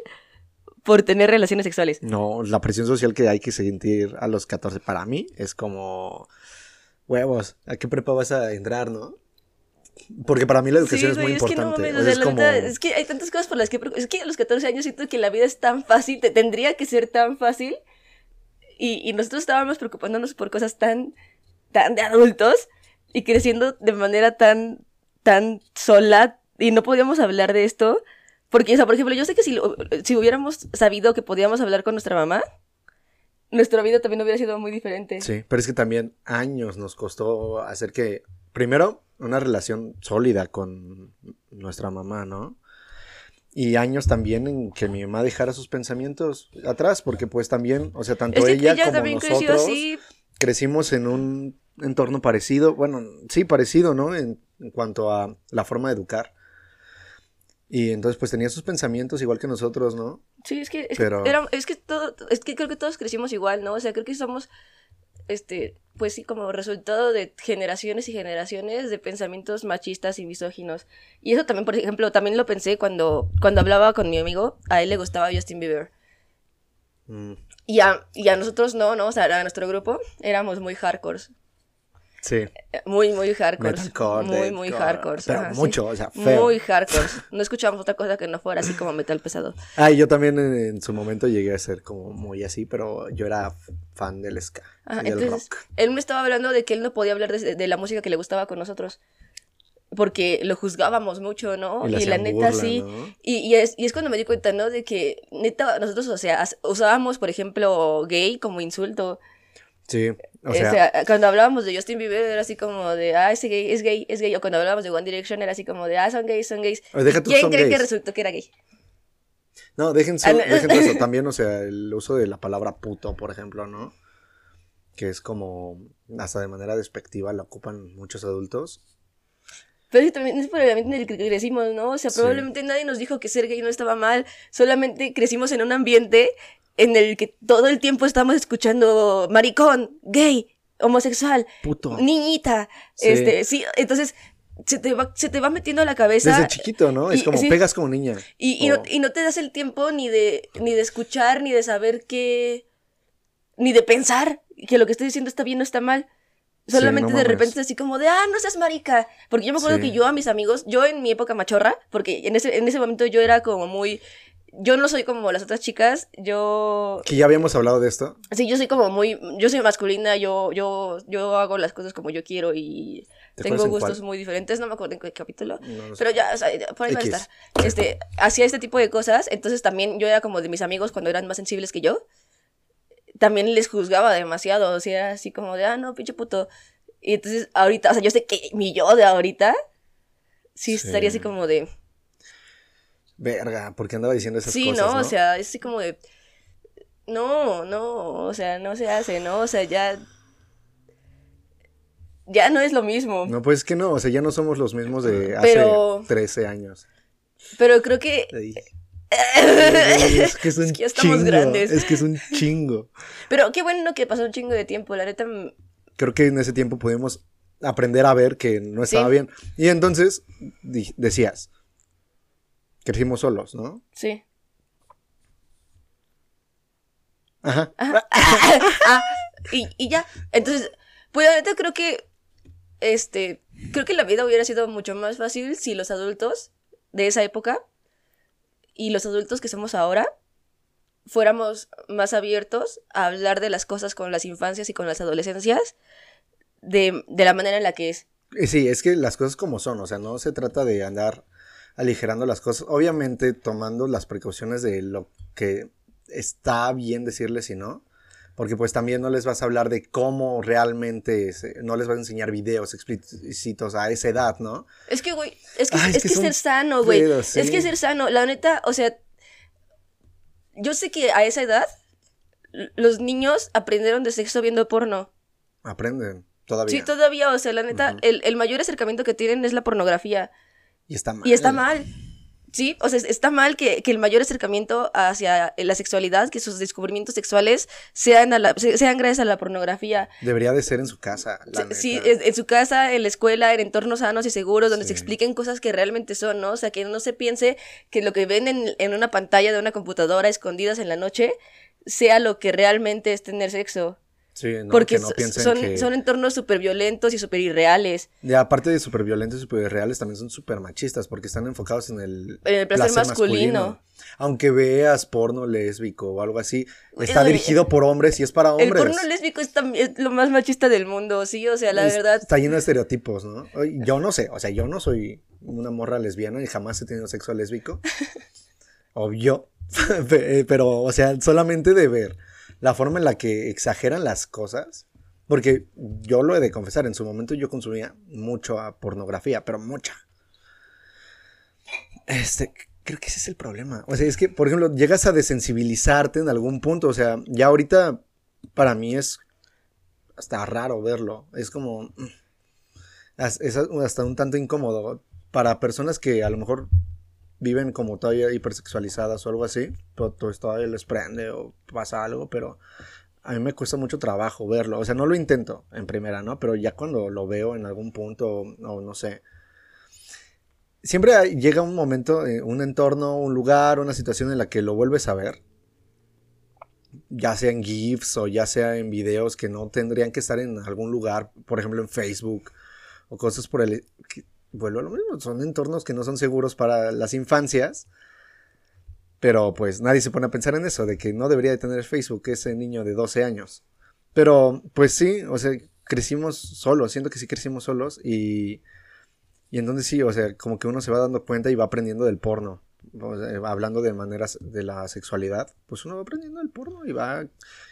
por tener relaciones sexuales. No, la presión social que hay que sentir a los 14 para mí es como huevos, ¿a qué prepa vas a entrar, no? Porque para mí la educación Sí, es muy que no importante. o sea, es como es que hay tantas cosas por las que... Es que a los 14 años siento que la vida es tan fácil, te tendría que ser tan fácil. Y, y nosotros estábamos preocupándonos por cosas tan, tan de adultos y creciendo de manera tan, tan sola y no podíamos hablar de esto. Porque, o sea, por ejemplo, yo sé que si, si hubiéramos sabido que podíamos hablar con nuestra mamá, nuestra vida también hubiera sido muy diferente. Sí, pero es que también años nos costó hacer que, primero, una relación sólida con nuestra mamá, ¿no? Y años también en que mi mamá dejara sus pensamientos atrás, porque pues también, o sea, tanto Es que ella, ella como también creció nosotros así. crecimos en un entorno parecido, bueno, sí, parecido, ¿no? En, en cuanto a la forma de educar. Y entonces pues tenía sus pensamientos igual que nosotros, ¿no? Sí, es que, es, Pero- que era- es que todo, es que creo que todos crecimos igual, ¿no? O sea, creo que somos, este, pues sí, como resultado de generaciones y generaciones de pensamientos machistas y misóginos. Y eso también, por ejemplo, también lo pensé cuando, cuando hablaba con mi amigo, a él le gustaba Justin Bieber. Mm, Y a, y a nosotros no, ¿no? O sea, a nuestro grupo éramos muy hardcore. Sí. Muy, muy hardcore. Metalcore, Muy, muy hardcore. Pero ajá, sí. mucho, o sea, feo. Muy hardcore. No escuchábamos otra cosa que no fuera así como metal pesado. Ah, yo también en, en su momento llegué a ser como muy así, pero yo era fan del ska Ajá, y del rock. él me estaba hablando de que él no podía hablar de, de la música que le gustaba con nosotros. Porque lo juzgábamos mucho, ¿no? Y la neta burla, sí. ¿no? Y, y es, y es cuando me di cuenta, ¿no? De que neta nosotros, o sea, usábamos, por ejemplo, gay como insulto. Sí, o O sea, cuando hablábamos de Justin Bieber era así como de, ah, ese gay, es gay, es gay. O cuando hablábamos de One Direction era así como de, ah, son gays, son gays. o deja tú ¿Quién son cree que resultó que era gay? No, dejen, su- Ah, dejen eso. También, o sea, el uso de la palabra puto, por ejemplo, ¿no? Que es como, hasta de manera despectiva, la ocupan muchos adultos. Pero sí, también es por el ambiente en el que crecimos, ¿no? O sea, Sí. probablemente nadie nos dijo que ser gay no estaba mal, solamente crecimos en un ambiente en el que todo el tiempo estamos escuchando maricón, gay, homosexual, Puto. niñita, Sí. este, sí, entonces se te va, se te va metiendo a la cabeza Desde chiquito, ¿no? Es como sí. pegas como niña. y, y no, y no te das el tiempo ni de, ni de escuchar, ni de saber qué, ni de pensar que lo que estoy diciendo está bien o está mal. Sí, Solamente no de repente es así como de, ah, no seas marica. Porque yo me acuerdo Sí. que yo a mis amigos, yo en mi época machorra, porque en ese, en ese momento yo era como muy, yo no soy como las otras chicas, yo, Que ya habíamos hablado de esto. sí, yo soy como muy, yo soy masculina, yo, yo, yo hago las cosas como yo quiero y ¿Te tengo gustos muy diferentes, no me acuerdo en qué capítulo. No. Pero ya, o sea, por ahí va a estar. Este, hacía este tipo de cosas, entonces también yo era como de mis amigos cuando eran más sensibles que yo. También les juzgaba demasiado, o sea, era así como de, ah, no, pinche puto. Y entonces ahorita, o sea, yo sé que mi yo de ahorita sí, Sí. estaría así como de, Verga, ¿por qué andaba diciendo esas sí, cosas? no, no, o sea, es así como de, no, no, o sea, no se hace, ¿no? O sea, ya, ya no es lo mismo. No, pues es que no, o sea, ya no somos los mismos de hace Pero- 13 años. Pero creo que. Es que es un Es que ya estamos chingo. grandes. Es que es un chingo. Pero qué bueno que pasó un chingo de tiempo, la neta. mm, Creo que en ese tiempo pudimos aprender a ver que no estaba Sí. bien. Y entonces decías, crecimos solos, ¿no? Sí. Ajá. Ah, y, y ya. Entonces, pues la neta creo que. Este. Creo que la vida hubiera sido mucho más fácil si los adultos de esa época y los adultos que somos ahora fuéramos más abiertos a hablar de las cosas con las infancias y con las adolescencias de, de la manera en la que es. Sí, es que las cosas como son, o sea, no se trata de andar aligerando las cosas, obviamente tomando las precauciones de lo que está bien decirles y no, porque pues también no les vas a hablar de cómo realmente, se- no les vas a enseñar videos explícitos a esa edad, ¿no? Es que, güey, es que, Ay, es es que ser sano, güey. Es que ser sano, la neta, o sea, yo sé que a esa edad los niños aprendieron de sexo viendo porno. Aprenden todavía. Sí, todavía, o sea, la neta, el mayor acercamiento que tienen es la pornografía. Y está mal. Y está mal. Sí, o sea, es- está mal que, que el mayor acercamiento hacia la sexualidad, que sus descubrimientos sexuales sean, a la- sean gracias a la pornografía. Debería de ser en su casa, la neta. Sí, en, su casa, en la escuela, en entornos sanos y seguros, donde se expliquen cosas que realmente son, ¿no? O sea, que no se piense que lo que ven en, en una pantalla de una computadora escondidas en la noche sea lo que realmente es tener sexo. Sí, no, Porque que no son, que... son entornos súper violentos y súper irreales. Y aparte de súper violentos y súper reales, también son súper machistas porque están enfocados en el, En el placer masculino. Aunque veas porno lésbico o algo así, está dirigido por hombres y es para El hombres. porno lésbico es, es lo más machista del mundo, sí, o sea, la verdad. Está lleno de estereotipos, ¿no? Yo no sé, o sea, yo no soy una morra lesbiana y jamás he tenido sexo lésbico. Obvio. Pe- Pero, o sea, solamente de ver la forma en la que exageran las cosas. Porque yo lo he de confesar, en su momento yo consumía mucho pornografía, pero mucha. Este, creo que ese es el problema. O sea, es que, por ejemplo, llegas a desensibilizarte en algún punto. O sea, ya ahorita para mí es hasta raro verlo. Es como. mm, Es hasta un tanto incómodo. Para personas que a lo mejor viven como todavía hipersexualizadas o algo así, pero pues todavía les prende o pasa algo, pero a mí me cuesta mucho trabajo verlo. O sea, no lo intento en primera, ¿no? Pero ya cuando lo veo en algún punto, o no sé. Siempre llega un momento, eh, un entorno, un lugar, una situación en la que lo vuelves a ver. Ya sea en GIFs o ya sea en videos que no tendrían que estar en algún lugar, por ejemplo en Facebook o cosas por el... vuelvo a lo mismo, son entornos que no son seguros para las infancias. Pero pues nadie se pone a pensar en eso, de que no debería de tener Facebook ese niño de 12 años. Pero pues sí, o sea, crecimos solos, siento que sí crecimos solos y, y entonces sí, o sea, como que uno se va dando cuenta y va aprendiendo del porno. Hablando de maneras de la sexualidad, pues uno va aprendiendo del porno y va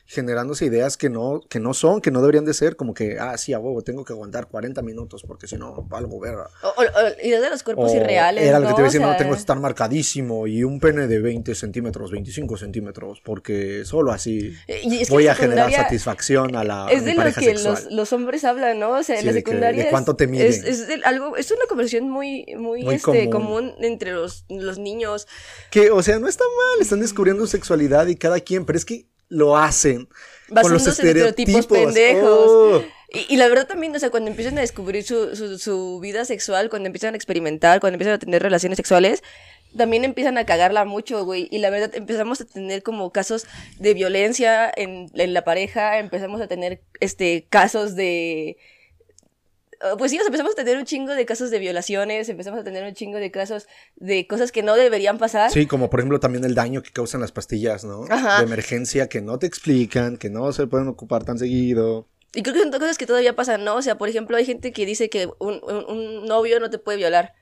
generándose ideas que no, que no son, que no deberían de ser, como que, ah, sí, a huevo, tengo que aguantar 40 minutos porque si no, algo verga. O, o- o ideas de los cuerpos irreales. Era lo que te iba a decir, no, tengo que estar marcadísimo y un pene de 20 centímetros, 25 centímetros, porque solo así y es que voy a generar satisfacción a la a Es mi de lo que los, los hombres hablan, ¿no? O sea, en Sí, la de que- secundaria. de es- cuánto te miden. Es, algo, es una conversación muy, muy, Muy este, común. común. entre los, los niños. Que, o sea, no está mal, están descubriendo sexualidad y cada quien, pero es que lo hacen con los Basándose estereotipos estereotipos. pendejos. Oh. Y, y la verdad también, o sea, cuando empiezan a descubrir su, su, su vida sexual, cuando empiezan a experimentar, cuando empiezan a tener relaciones sexuales, también empiezan a cagarla mucho, güey. Y la verdad empezamos a tener como casos de violencia en, en la pareja, empezamos a tener este casos de... ah, Pues sí, o sea, empezamos a tener un chingo de casos de violaciones, empezamos a tener un chingo de casos de cosas que no deberían pasar. Sí, como por ejemplo también el daño que causan las pastillas, ¿no? Ajá. De emergencia que no te explican, que no se pueden ocupar tan seguido. Y creo que son cosas que todavía pasan, ¿no? O sea, por ejemplo, hay gente que dice que un, un- un novio no te puede violar.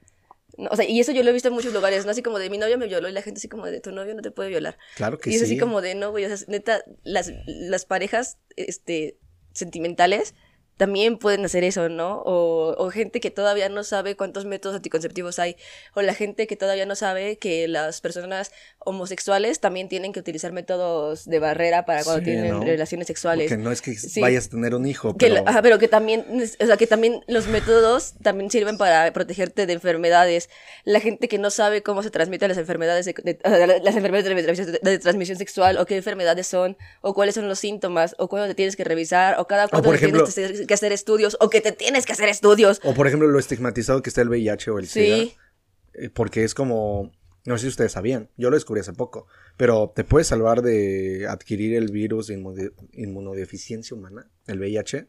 No, O sea, y eso yo lo he visto en muchos lugares, ¿no? Así como de mi novio me violó y la gente así como de tu novio no te puede violar. Claro que y es sí. así como de no, güey, o sea, neta, las, las parejas este, sentimentales también pueden hacer eso, ¿no? O, o, gente que todavía no sabe cuántos métodos anticonceptivos hay, o la gente que todavía no sabe que las personas homosexuales también tienen que utilizar métodos de barrera para cuando tienen relaciones sexuales. Que no es que vayas a tener un hijo, pero... Que, pero que también, o sea, que también los métodos también sirven para protegerte de enfermedades. La gente que no sabe cómo se transmiten las enfermedades, de, las enfermedades de, transmisión sexual, o qué enfermedades son, o cuáles son los síntomas, o cuándo te tienes que revisar, o cada cuánto tienes que que hacer estudios o que te tienes que hacer estudios. O por ejemplo lo estigmatizado que está el VIH o el SIDA. Eh, porque es como, no sé si ustedes sabían, yo lo descubrí hace poco, pero te puede salvar de adquirir el virus de inmunodeficiencia humana, el VIH,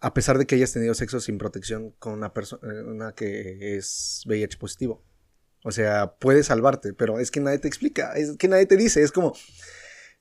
a pesar de que hayas tenido sexo sin protección con una persona eh, que es VIH positivo. O sea, puede salvarte, pero es que nadie te explica, es que nadie te dice, es como,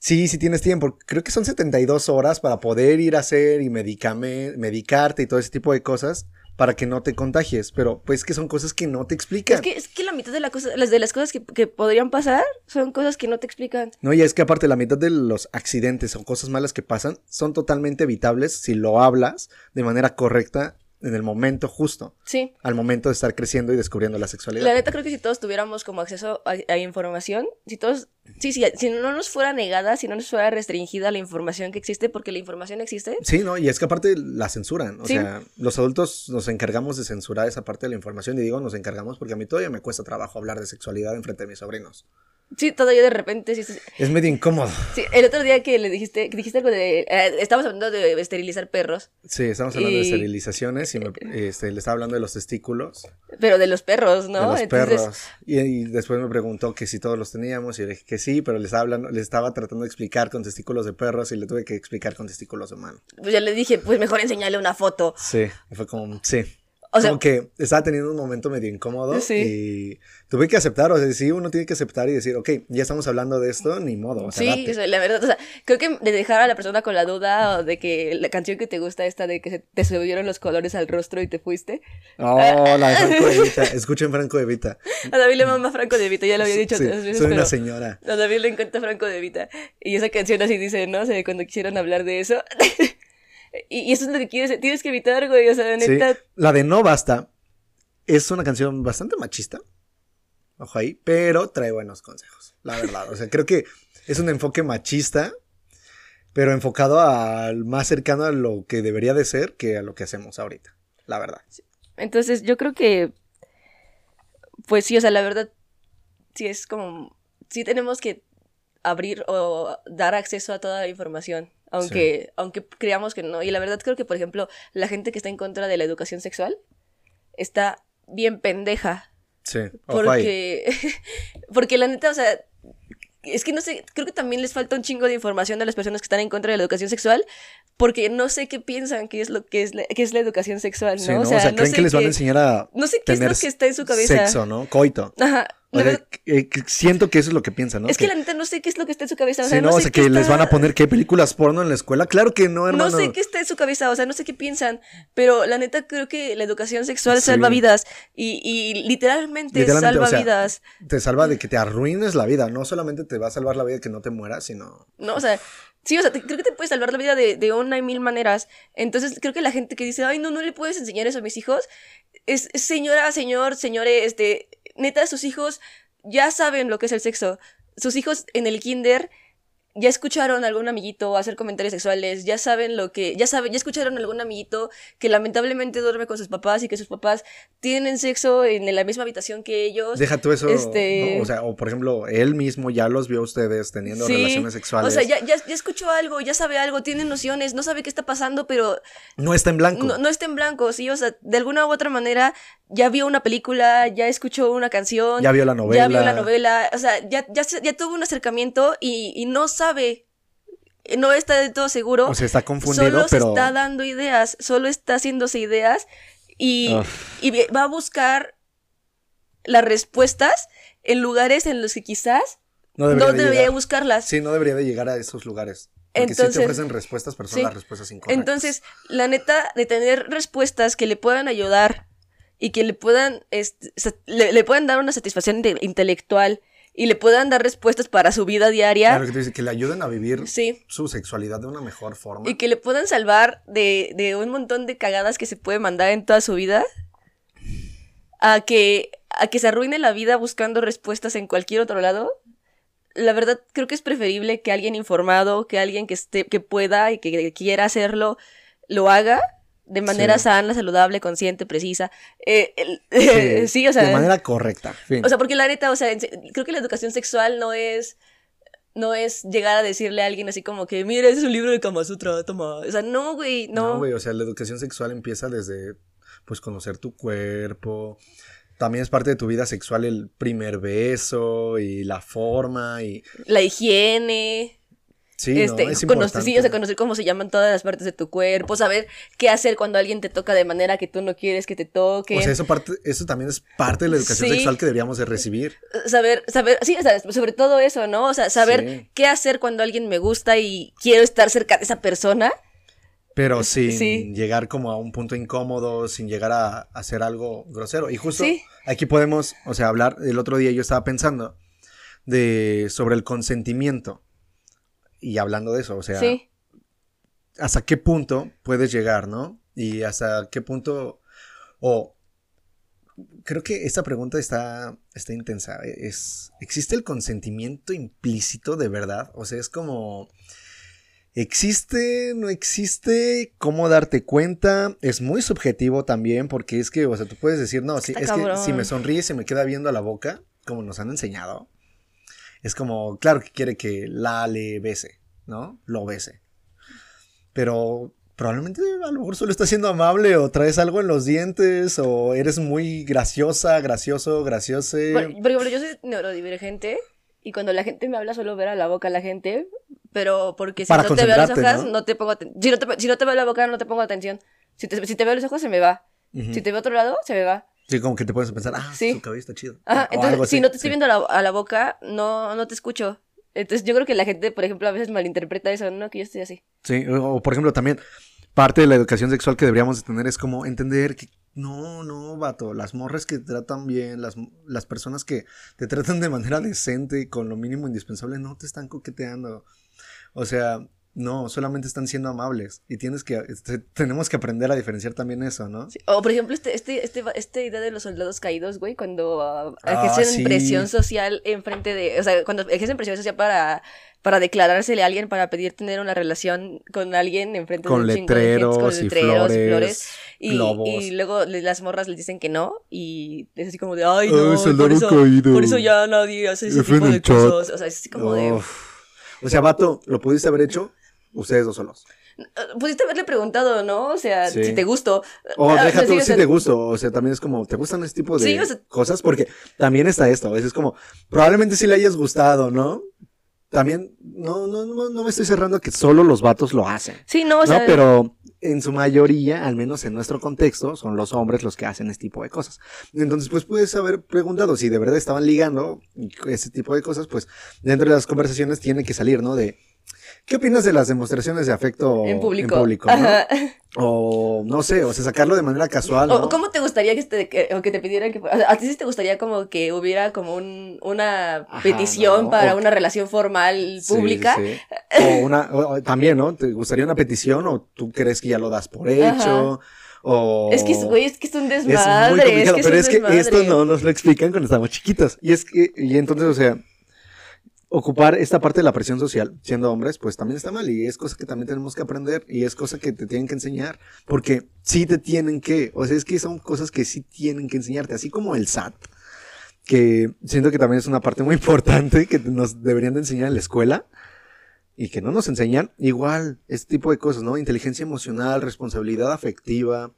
Sí, sí tienes tiempo. Creo que son 72 horas para poder ir a hacer y medicarte y todo ese tipo de cosas para que no te contagies. Pero pues que son cosas que no te explican. Es que, es que la mitad de, la cosa, las de las cosas que, que, podrían pasar son cosas que no te explican. No, y es que aparte la mitad de los accidentes o cosas malas que pasan son totalmente evitables si lo hablas de manera correcta en el momento justo. Sí. Al momento de estar creciendo y descubriendo la sexualidad. La neta creo que si todos tuviéramos como acceso a, información, si todos, sí, sí, si no nos fuera negada, si no nos fuera restringida la información que existe, porque la información existe. Sí, ¿no? Y es que aparte la censuran. O sea, los adultos nos encargamos de censurar esa parte de la información y digo nos encargamos porque a mí todavía me cuesta trabajo hablar de sexualidad en frente de mis sobrinos. Sí, todavía de repente sí, Es medio incómodo. Sí, el otro día que le dijiste, que dijiste algo de... Eh, estamos hablando de esterilizar perros. Sí, estamos hablando de esterilizaciones y este, le estaba hablando de los testículos. Pero de los perros, ¿no? De los perros. Y, después me preguntó que si todos los teníamos y le dije que sí, pero le estaba, hablando, le estaba tratando de explicar con testículos de perros y le tuve que explicar con testículos de humano. Pues ya le dije, pues mejor enseñarle una foto. Sí, fue como, sí. O sea, como que estaba teniendo un momento medio incómodo y tuve que aceptar, o sea, sí, uno tiene que aceptar y decir, ok, ya estamos hablando de esto, ni modo. O sea, sí, la verdad, o sea, creo que de dejar a la persona con la duda o de que la canción que te gusta esta de que se te subieron los colores al rostro y te fuiste. Oh, la de Franco de Vita, escuchen Franco de Vita. A David le mama Franco de Vita, ya lo había dicho sí, veces, Soy una señora. A David le encanta Franco de Vita. Y esa canción así dice, ¿no? O sea, cuando quisieron hablar de eso... Y, eso es lo que quieres, tienes que evitar, güey. O sea, neta. La de No Basta es una canción bastante machista. Ojo ahí, pero trae buenos consejos, la verdad. O sea, creo que es un enfoque machista, pero enfocado al más cercano a lo que debería de ser que a lo que hacemos ahorita, la verdad. Entonces, yo creo que, pues sí, o sea, la verdad, sí es como, sí tenemos que abrir o dar acceso a toda la información, aunque, aunque creamos que no. Y la verdad creo que, por ejemplo, la gente que está en contra de la educación sexual está bien pendeja. Sí, porque, porque la neta, o sea, es que no sé, creo que también les falta un chingo de información a las personas que están en contra de la educación sexual, porque no sé qué piensan que es lo que es la, que es la educación sexual, ¿no? O sea, creen que les van a enseñar a No sé qué es lo que está en su cabeza. Sexo, ¿no? Coito. Ajá. O sea, eh, siento que eso es lo que piensan, ¿no? Es que, la neta no sé qué es lo que está en su cabeza. O sea, sí, no, o sea, que les van a poner qué películas porno en la escuela. Claro que no, hermano. No sé qué está en su cabeza, o sea, no sé qué piensan. Pero la neta creo que la educación sexual salva vidas. Y, y literalmente, salva vidas. Te salva de que te arruines la vida. No solamente te va a salvar la vida de que no te mueras, sino. No, o sea, Sí, o sea, creo que te puede salvar la vida de, de, una y mil maneras. Entonces, creo que la gente que dice, ay, no, no le puedes enseñar eso a mis hijos, es señora, señor, señores, este, neta, sus hijos ya saben lo que es el sexo. Sus hijos en el kinder ya escucharon a algún amiguito hacer comentarios sexuales, ya saben lo que, ya saben, ya escucharon a algún amiguito que lamentablemente duerme con sus papás y que sus papás tienen sexo en la misma habitación que ellos. Deja tú eso, este... o sea, o por ejemplo, él mismo ya los vio a ustedes teniendo relaciones sexuales. O sea, ya, ya, ya, escuchó algo, ya sabe algo, tiene nociones, no sabe qué está pasando, pero... No está en blanco. No, no está en blanco, sí, o sea, de alguna u otra manera ya vio una película, ya escuchó una canción. Ya vio la novela. Ya vio la novela, o sea, ya, ya, ya tuvo un acercamiento y, y no sabe no está del todo seguro. O sea, está confundido, solo pero... se está dando ideas, solo está haciéndose ideas y, y, va a buscar las respuestas en lugares en los que quizás no debería, buscarlas. Sí, no debería de llegar a esos lugares. Porque Entonces, te ofrecen respuestas, pero son las respuestas incorrectas. Entonces, la neta, de tener respuestas que le puedan ayudar y que le puedan, este, le, puedan dar una satisfacción intelectual y le puedan dar respuestas para su vida diaria. Claro que te que le ayuden a vivir Sí. su sexualidad de una mejor forma. Y que le puedan salvar de, de un montón de cagadas que se puede mandar en toda su vida. A que, a que se arruine la vida buscando respuestas en cualquier otro lado. La verdad, creo que es preferible que alguien informado, que alguien que esté, que pueda y que quiera hacerlo, lo haga de manera Sí. sana, saludable, consciente, precisa. Eh, el- sí, o sea. De manera correcta. fin. O sea, porque la neta, o sea, creo que la educación sexual no es. No es llegar a decirle a alguien así como que, mira, ese es un libro de Kama Sutra, toma. O sea, no, güey, no. No, güey, o sea, la educación sexual empieza desde, pues, conocer tu cuerpo. También es parte de tu vida sexual el primer beso y la forma y... la higiene. Sí, no, este, es conocer, sí, o sea, conocer cómo se llaman todas las partes de tu cuerpo, saber qué hacer cuando alguien te toca de manera que tú no quieres que te toque. O sea, eso, parte, eso también es parte de la educación Sí. sexual que deberíamos de recibir. saber, saber, sí, o sea, sobre todo eso, ¿no? O sea, saber Sí. qué hacer cuando alguien me gusta y quiero estar cerca de esa persona. Pero sin Sí. llegar como a un punto incómodo, sin llegar a, a hacer algo grosero. Y justo aquí podemos, o sea, hablar, el otro día yo estaba pensando de sobre el consentimiento. Y hablando de eso, o sea, Sí. hasta qué punto puedes llegar, ¿no? Y hasta qué punto, o creo que esta pregunta está, está intensa. Es, ¿existe el consentimiento implícito de verdad? O sea, es como, ¿existe, no existe? ¿Cómo darte cuenta? Es muy subjetivo también porque es que, o sea, tú puedes decir, no, Está es que si me sonríe y se me queda viendo a la boca, como nos han enseñado, es como, claro que quiere que la le bese, ¿no? Lo bese. Pero probablemente a lo mejor solo está siendo amable o traes algo en los dientes o eres muy graciosa, gracioso, graciose. Por, por ejemplo, yo soy neurodivergente y cuando la gente me habla suelo ver a la boca a la gente, pero porque si Para no te veo a las concentrarte, hojas, ¿no? no, te pongo si, no te, si no te veo la boca, no te pongo atención. Si te, si te veo los ojos, se me va. Si te veo a otro lado, se me va. Sí, como que te puedes pensar, ah, Sí. su cabello está chido. Ajá, O algo entonces, si no te estoy viendo a la, a la boca, no, no te escucho. Entonces, yo creo que la gente, por ejemplo, a veces malinterpreta eso, ¿no? Que yo estoy así. Sí, o, por ejemplo también parte de la educación sexual que deberíamos de tener es como entender que no, no, vato, las morras que te tratan bien, las, las personas que te tratan de manera decente con lo mínimo indispensable no te están coqueteando. O sea, no, solamente están siendo amables y tienes que, este, tenemos que aprender a diferenciar también eso, ¿no? Sí. O, por ejemplo, este, este, este, esta idea de los soldados caídos, güey, cuando Ah, ejercen sí. presión social enfrente de. O sea, cuando ejercen presión social para, para declarársele a alguien, para pedir tener una relación con alguien enfrente Con de un chingo de gente, letreros, con y letreros, flores, flores. Y, globos. y luego le- las morras les dicen que no. Y es así como de, ay, Ay, no, soldado por eso, caído. por eso ya nadie hace ese en tipo de chat. cosas. O sea, es así como de. O sea, vato, ¿lo pudiste haber hecho? Ustedes dos solos. Pudiste haberle preguntado, ¿no? O sea, Sí. si te gusto. O Ah, deja tú si te gusto, o sea, también es como, ¿te gustan este tipo de Sí, o sea- cosas? Porque también está esto, a veces es como, probablemente sí le hayas gustado, ¿no? También, no, no, no, no me estoy cerrando a que solo los vatos lo hacen, Sí, no, o. Pero en su mayoría, al menos en nuestro contexto, son los hombres los que hacen este tipo de cosas. Entonces, pues puedes haber preguntado si de verdad estaban ligando ese tipo de cosas, pues dentro de las conversaciones tiene que salir, ¿no? De, ¿qué opinas de las demostraciones de afecto en público. ¿no? Ajá. O no sé, o sea, sacarlo de manera casual, ¿no? O, ¿Cómo te gustaría que te, que, o que te pidieran que... ¿A ti sí te gustaría como que hubiera como un, una Ajá, petición no, para o- una relación formal pública? sí. O una, o- también, ¿no? ¿Te gustaría una petición o tú crees que ya lo das por hecho? O... Es que, güey, es que es un Es desmadre. muy complicado, es pero un es que esto no nos lo explican cuando estamos chiquitos. Y es que, y entonces, o sea, ocupar esta parte de la presión social, siendo hombres, pues también está mal. Y es cosa que también tenemos que aprender y es cosa que te tienen que enseñar. Porque sí te tienen que, o sea, es que son cosas que sí tienen que enseñarte, así como el SAT. Que siento que también es una parte muy importante que nos deberían de enseñar en la escuela y que no nos enseñan. Igual, este tipo de cosas, ¿no? Inteligencia emocional, responsabilidad afectiva.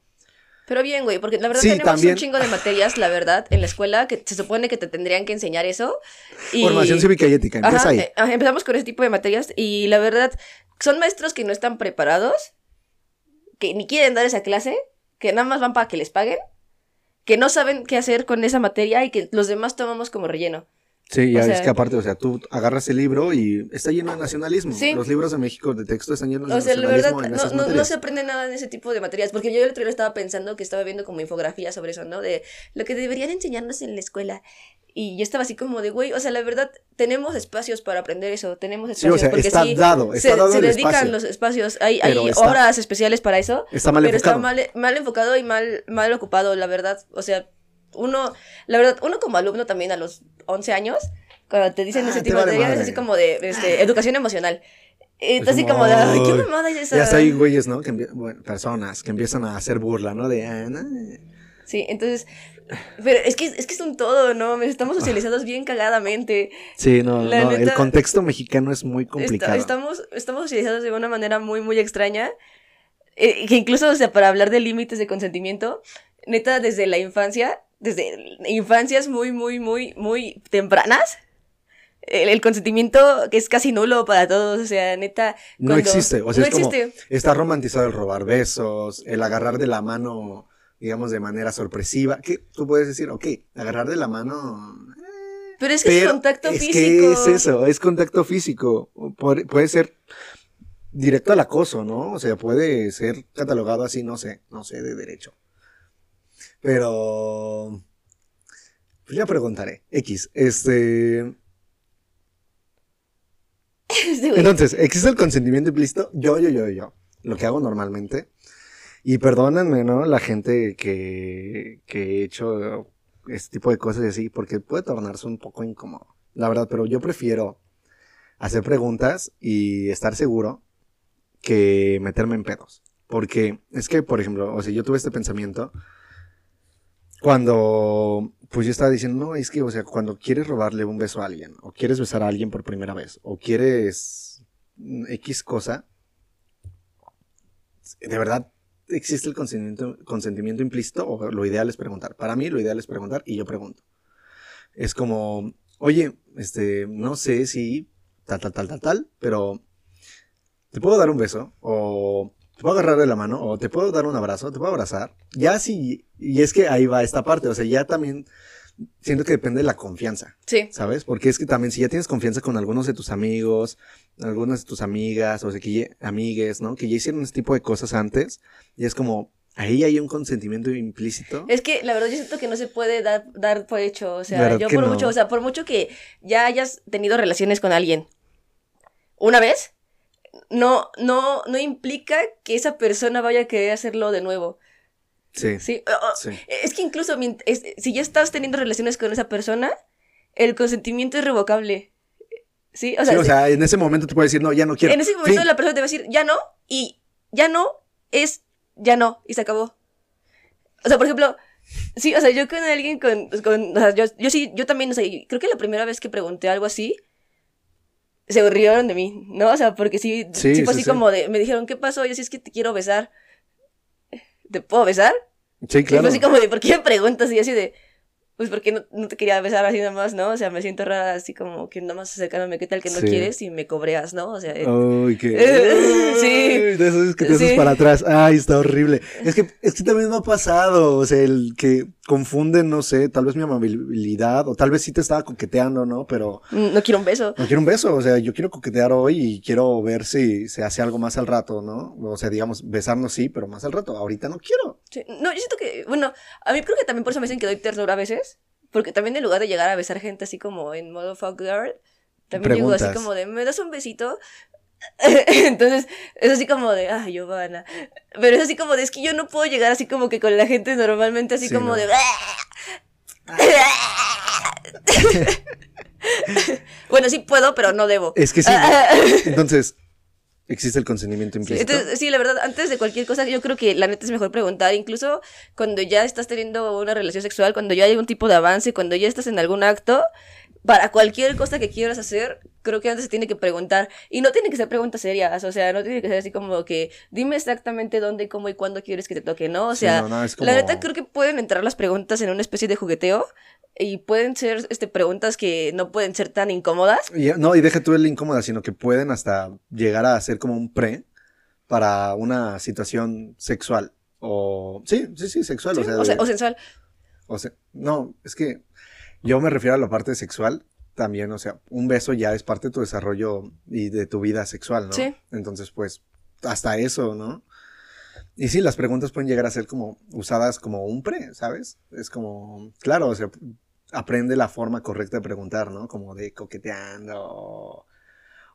Pero bien, güey, porque la verdad Sí, tenemos también. un chingo de materias, la verdad, en la escuela, que se supone que te tendrían que enseñar eso. Y... Formación cívica y ética, empieza Ajá, ahí. eh, ajá, empezamos con ese tipo de materias y la verdad, son maestros que no están preparados, que ni quieren dar esa clase, que nada más van para que les paguen, que no saben qué hacer con esa materia y que los demás tomamos como relleno. Sí, ya O sea- es que aparte, o sea, tú agarras el libro y está lleno de nacionalismo. Sí. Los libros de México de texto están llenos de O sea, la verdad, nacionalismo en no, esas no, no se aprende nada de ese tipo de materias, porque yo el otro día estaba pensando que estaba viendo como infografía sobre eso, ¿no? De lo que deberían enseñarnos en la escuela. Y yo estaba así como de, güey, o sea, la verdad, tenemos espacios para aprender eso, tenemos Sí, espacios. o sea, porque está sí, dado, está se, dado se el dedican espacio. los espacios, hay, hay está- horas especiales para eso, Está mal pero enfocado. está mal, mal enfocado y mal, mal ocupado, la verdad. O sea, uno, la verdad, uno como alumno también a los 11 años, cuando te dicen Ah, ese tipo de vale materias, es madre. así como de este, educación emocional. Y Es tú así como, como de, qué mamada es esa. Ya ahí güeyes, ¿no? Que bueno, personas que empiezan a hacer burla, ¿no? De, ah, no. Sí, entonces, pero es que, es que es un todo, ¿no? Estamos socializados bien cagadamente. Sí, no, La no, el neta- contexto mexicano es muy complicado. estamos, estamos socializados de una manera muy, muy extraña. eh, que incluso, o sea, para hablar de límites de consentimiento, neta, desde la infancia, desde infancias muy, muy, muy, muy tempranas, el, el consentimiento que es casi nulo para todos, o sea, neta. No existe, o sea, no es como, existe. está romantizado el robar besos, el agarrar de la mano, digamos, de manera sorpresiva, que tú puedes decir, ok, agarrar de la mano... Pero es que es contacto es físico. que es eso, es contacto físico. Puede ser directo al acoso, ¿no? O sea, puede ser catalogado así, no sé, no sé de derecho. Pero... Pues ya preguntaré. X, este... Entonces, ¿existe el consentimiento implícito? Yo, yo, yo, yo. Lo que hago normalmente. Y perdónenme, ¿no? La gente que, que he hecho este tipo de cosas y así, porque puede tornarse un poco incómodo. La verdad, pero yo prefiero hacer preguntas y estar seguro que meterme en pedos. Porque es que, por ejemplo, o sea, yo tuve este pensamiento cuando, pues yo estaba diciendo, no, es que, o sea, cuando quieres robarle un beso a alguien, o quieres besar a alguien por primera vez, o quieres X cosa, ¿de verdad existe el consentimiento, consentimiento implícito? O lo ideal es preguntar. Para mí, lo ideal es preguntar y yo pregunto. Es como, oye, este, no sé si tal, tal, tal, tal, tal, pero te puedo dar un beso, o te puedo agarrar de la mano, o te puedo dar un abrazo, te puedo abrazar. Ya sí, y es que ahí va esta parte, o sea, ya también siento que depende de la confianza, Sí. ¿sabes? Porque es que también si ya tienes confianza con algunos de tus amigos, algunas de tus amigas, o sea, que ya- amigues, ¿no? Que ya hicieron este tipo de cosas antes, y es como, ahí hay un consentimiento implícito. Es que la verdad yo siento que no se puede dar, dar por hecho, o sea, ¿Verdad yo por no? mucho, o sea, por mucho que ya hayas tenido relaciones con alguien una vez, no, no, no implica que esa persona vaya a querer hacerlo de nuevo, Sí, ¿sí? O- o- sí. Es que incluso es- si ya estás teniendo relaciones con esa persona, el consentimiento es revocable, ¿sí? O sea, Sí, o sea, en ese momento te puedes decir, no, ya no quiero. en ese momento la persona te va a decir, ya no, y ya no es ya no, y se acabó. O sea, por ejemplo, sí, o sea, yo con alguien con, con o sea, yo, yo sí, yo también, o sea, creo que la primera vez que pregunté algo así, se rieron de mí, ¿no? O sea, porque sí, Sí, sí fue así sí. como de, me dijeron, ¿qué pasó? Yo sí es que te quiero besar. ¿Te puedo besar? Sí, Y claro. fue así como de, ¿por qué me preguntas? Y así de, pues porque no, no te quería besar así nada más, ¿no? O sea, me siento rara así como que nada más acercándome, ¿qué tal que no Sí. quieres? Y me cobreas, ¿no? O sea, eh, Uy, qué. Sí. De esos que te haces Sí. para atrás. Ay, está horrible. Es que, es que también me ha pasado. O sea, el que confunden, no sé, tal vez mi amabilidad, o tal vez sí te estaba coqueteando, ¿no? Pero no quiero un beso. no quiero un beso. O sea, yo quiero coquetear hoy y quiero ver si se hace algo más al rato, ¿no? O sea, digamos, besarnos sí, pero más al rato. Ahorita no quiero. Sí, No, yo siento que, bueno, a mí creo que también por eso me dicen que doy ternura a veces. Porque también en lugar de llegar a besar gente así como en modo fuck girl, también llego así Preguntas. como de, ¿me das un besito? Entonces, es así como de, ah, Giovanna. Pero es así como de, es que yo no puedo llegar así como que con la gente normalmente, así Sí, como no. de. bueno, sí puedo, pero no debo. Es que sí. ¿no? Entonces, existe el consentimiento Sí, implícito. entonces, sí, la verdad, antes de cualquier cosa, yo creo que la neta es mejor preguntar, incluso cuando ya estás teniendo una relación sexual, cuando ya hay algún tipo de avance, cuando ya estás en algún acto, para cualquier cosa que quieras hacer, creo que antes se tiene que preguntar. Y no tiene que ser preguntas serias, o sea, no tiene que ser así como que dime exactamente dónde, cómo y cuándo quieres que te toque, ¿no? O Sí, sea, no, no, es la como- neta creo que pueden entrar las preguntas en una especie de jugueteo y pueden ser este, preguntas que no pueden ser tan incómodas. Y- no, y deja tú el incómoda, sino que pueden hasta llegar a ser como un pre para una situación sexual. O. Sí, sí, sí, sexual. ¿sí? O sea, o, o sensual. o sea, no, es que yo me refiero a la parte sexual también. O sea, un beso ya es parte de tu desarrollo y de tu vida sexual, ¿no? Sí. Entonces, pues, hasta eso, ¿no? Y sí, las preguntas pueden llegar a ser como usadas como un pre, ¿sabes? Es como, claro, o sea, aprende la forma correcta de preguntar, ¿no? Como de coqueteando. O,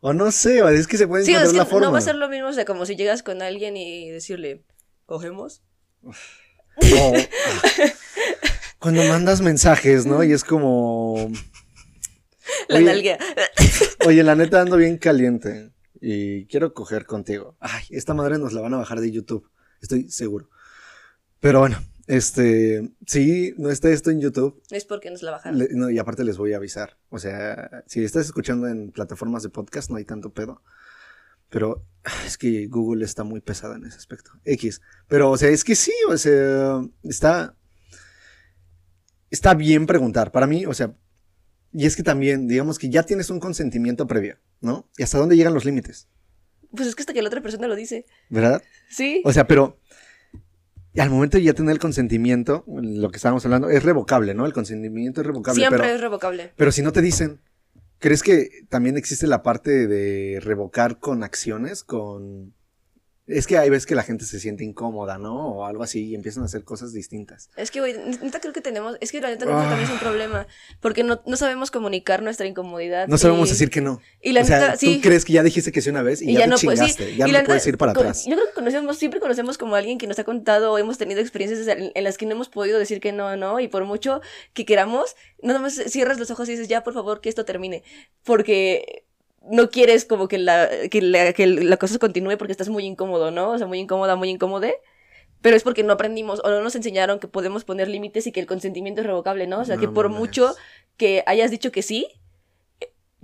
o no sé, o es que se puede Sí, encontrar es que la forma. no va a ser lo mismo, o sea, como si llegas con alguien y decirle, ¿cogemos? O- ah, cuando mandas mensajes, ¿no? Y es como. La Oye. Oye, la neta ando bien caliente y quiero coger contigo. Ay, esta madre nos la van a bajar de YouTube, estoy seguro. Pero bueno, este, sí, no está esto en YouTube. Es porque nos la bajaron. le- no, y aparte les voy a avisar. O sea, si estás escuchando en plataformas de podcast, no hay tanto pedo. Pero es que Google está muy pesada en ese aspecto. X. Pero, o sea, es que sí, o sea, está. Está bien preguntar. Para mí, o sea. Y es que también, digamos que ya tienes un consentimiento previo, ¿no? ¿Y hasta dónde llegan los límites? Pues es que hasta que la otra persona lo dice. ¿Verdad? Sí. O sea, pero al momento de ya tener el consentimiento, lo que estábamos hablando, es revocable, ¿no? El consentimiento es revocable. Siempre pero, es revocable. pero si no te dicen, ¿crees que también existe la parte de revocar con acciones? Con... Es que hay veces que la gente se siente incómoda, ¿no? O algo así y empiezan a hacer cosas distintas. Es que, güey, neta creo que tenemos, es que la neta creo que Ah. también es un problema, porque no, no sabemos comunicar nuestra incomodidad. No sabemos decir que no. Y la o sea, neta, tú sí. crees que ya dijiste que sí una vez y, ya, te sí, chingaste, ya y no la neta, puedes ir para con- atrás. Yo creo que conocemos, siempre conocemos como alguien que nos ha contado o hemos tenido experiencias en, en las que no hemos podido decir que no, no, y por mucho que queramos, nada más cierras los ojos y dices, ya, por favor, que esto termine, porque no quieres como que la, que la, que la cosa continúe porque estás muy incómodo, ¿no? O sea, muy incómoda, muy incómode. Pero es porque no aprendimos o no nos enseñaron que podemos poner límites y que el consentimiento es revocable, ¿no? O sea, No que por mames. mucho que hayas dicho que sí,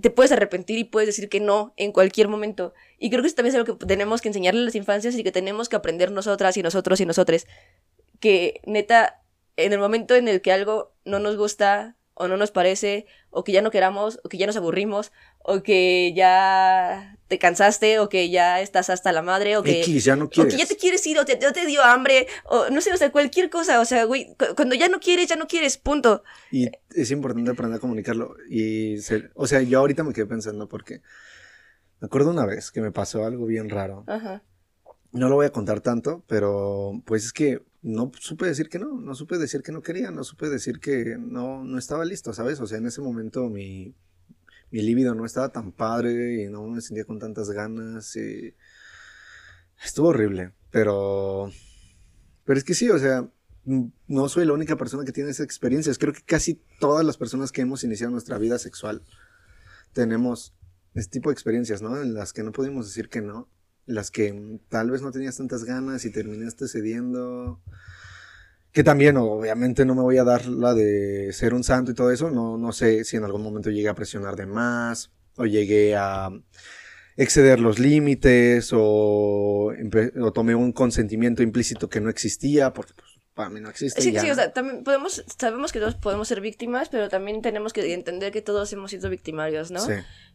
te puedes arrepentir y puedes decir que no en cualquier momento. Y creo que eso también es algo que tenemos que enseñarle a las infancias y que tenemos que aprender nosotras y nosotros y nosotres. Que neta, en el momento en el que algo no nos gusta o no nos parece, o que ya no queramos, o que ya nos aburrimos, o que ya te cansaste, o que ya estás hasta la madre, o que... X, ya no O quieres. que ya te quieres ir, o te, o te dio hambre, o no sé, o sea, cualquier cosa, o sea, güey, cu- cuando ya no quieres, ya no quieres, punto. Y es importante aprender a comunicarlo. Y, o sea, yo ahorita me quedé pensando porque me acuerdo una vez que me pasó algo bien raro. Ajá. No lo voy a contar tanto, pero pues es que no supe decir que no, no supe decir que no quería, no supe decir que no, no estaba listo, ¿sabes? O sea, en ese momento mi, mi no estaba tan padre y no me sentía con tantas ganas y estuvo horrible, pero, pero es que sí, o sea, no soy la única persona que tiene esas experiencias, creo que casi todas las personas que hemos iniciado nuestra vida sexual tenemos este tipo de experiencias, ¿no? En las que no pudimos decir que no, las que tal vez no tenías tantas ganas y terminaste cediendo. Que también, obviamente, no me voy a dar la de ser un santo y todo eso. No, no sé si en algún momento llegué a presionar de más o llegué a exceder los límites o, o tomé un consentimiento implícito que no existía, porque pues, para mí no existe. Sí, ya. sí, o sea, también podemos, sabemos que todos podemos ser víctimas, pero también tenemos que entender que todos hemos sido victimarios, ¿no? Sí.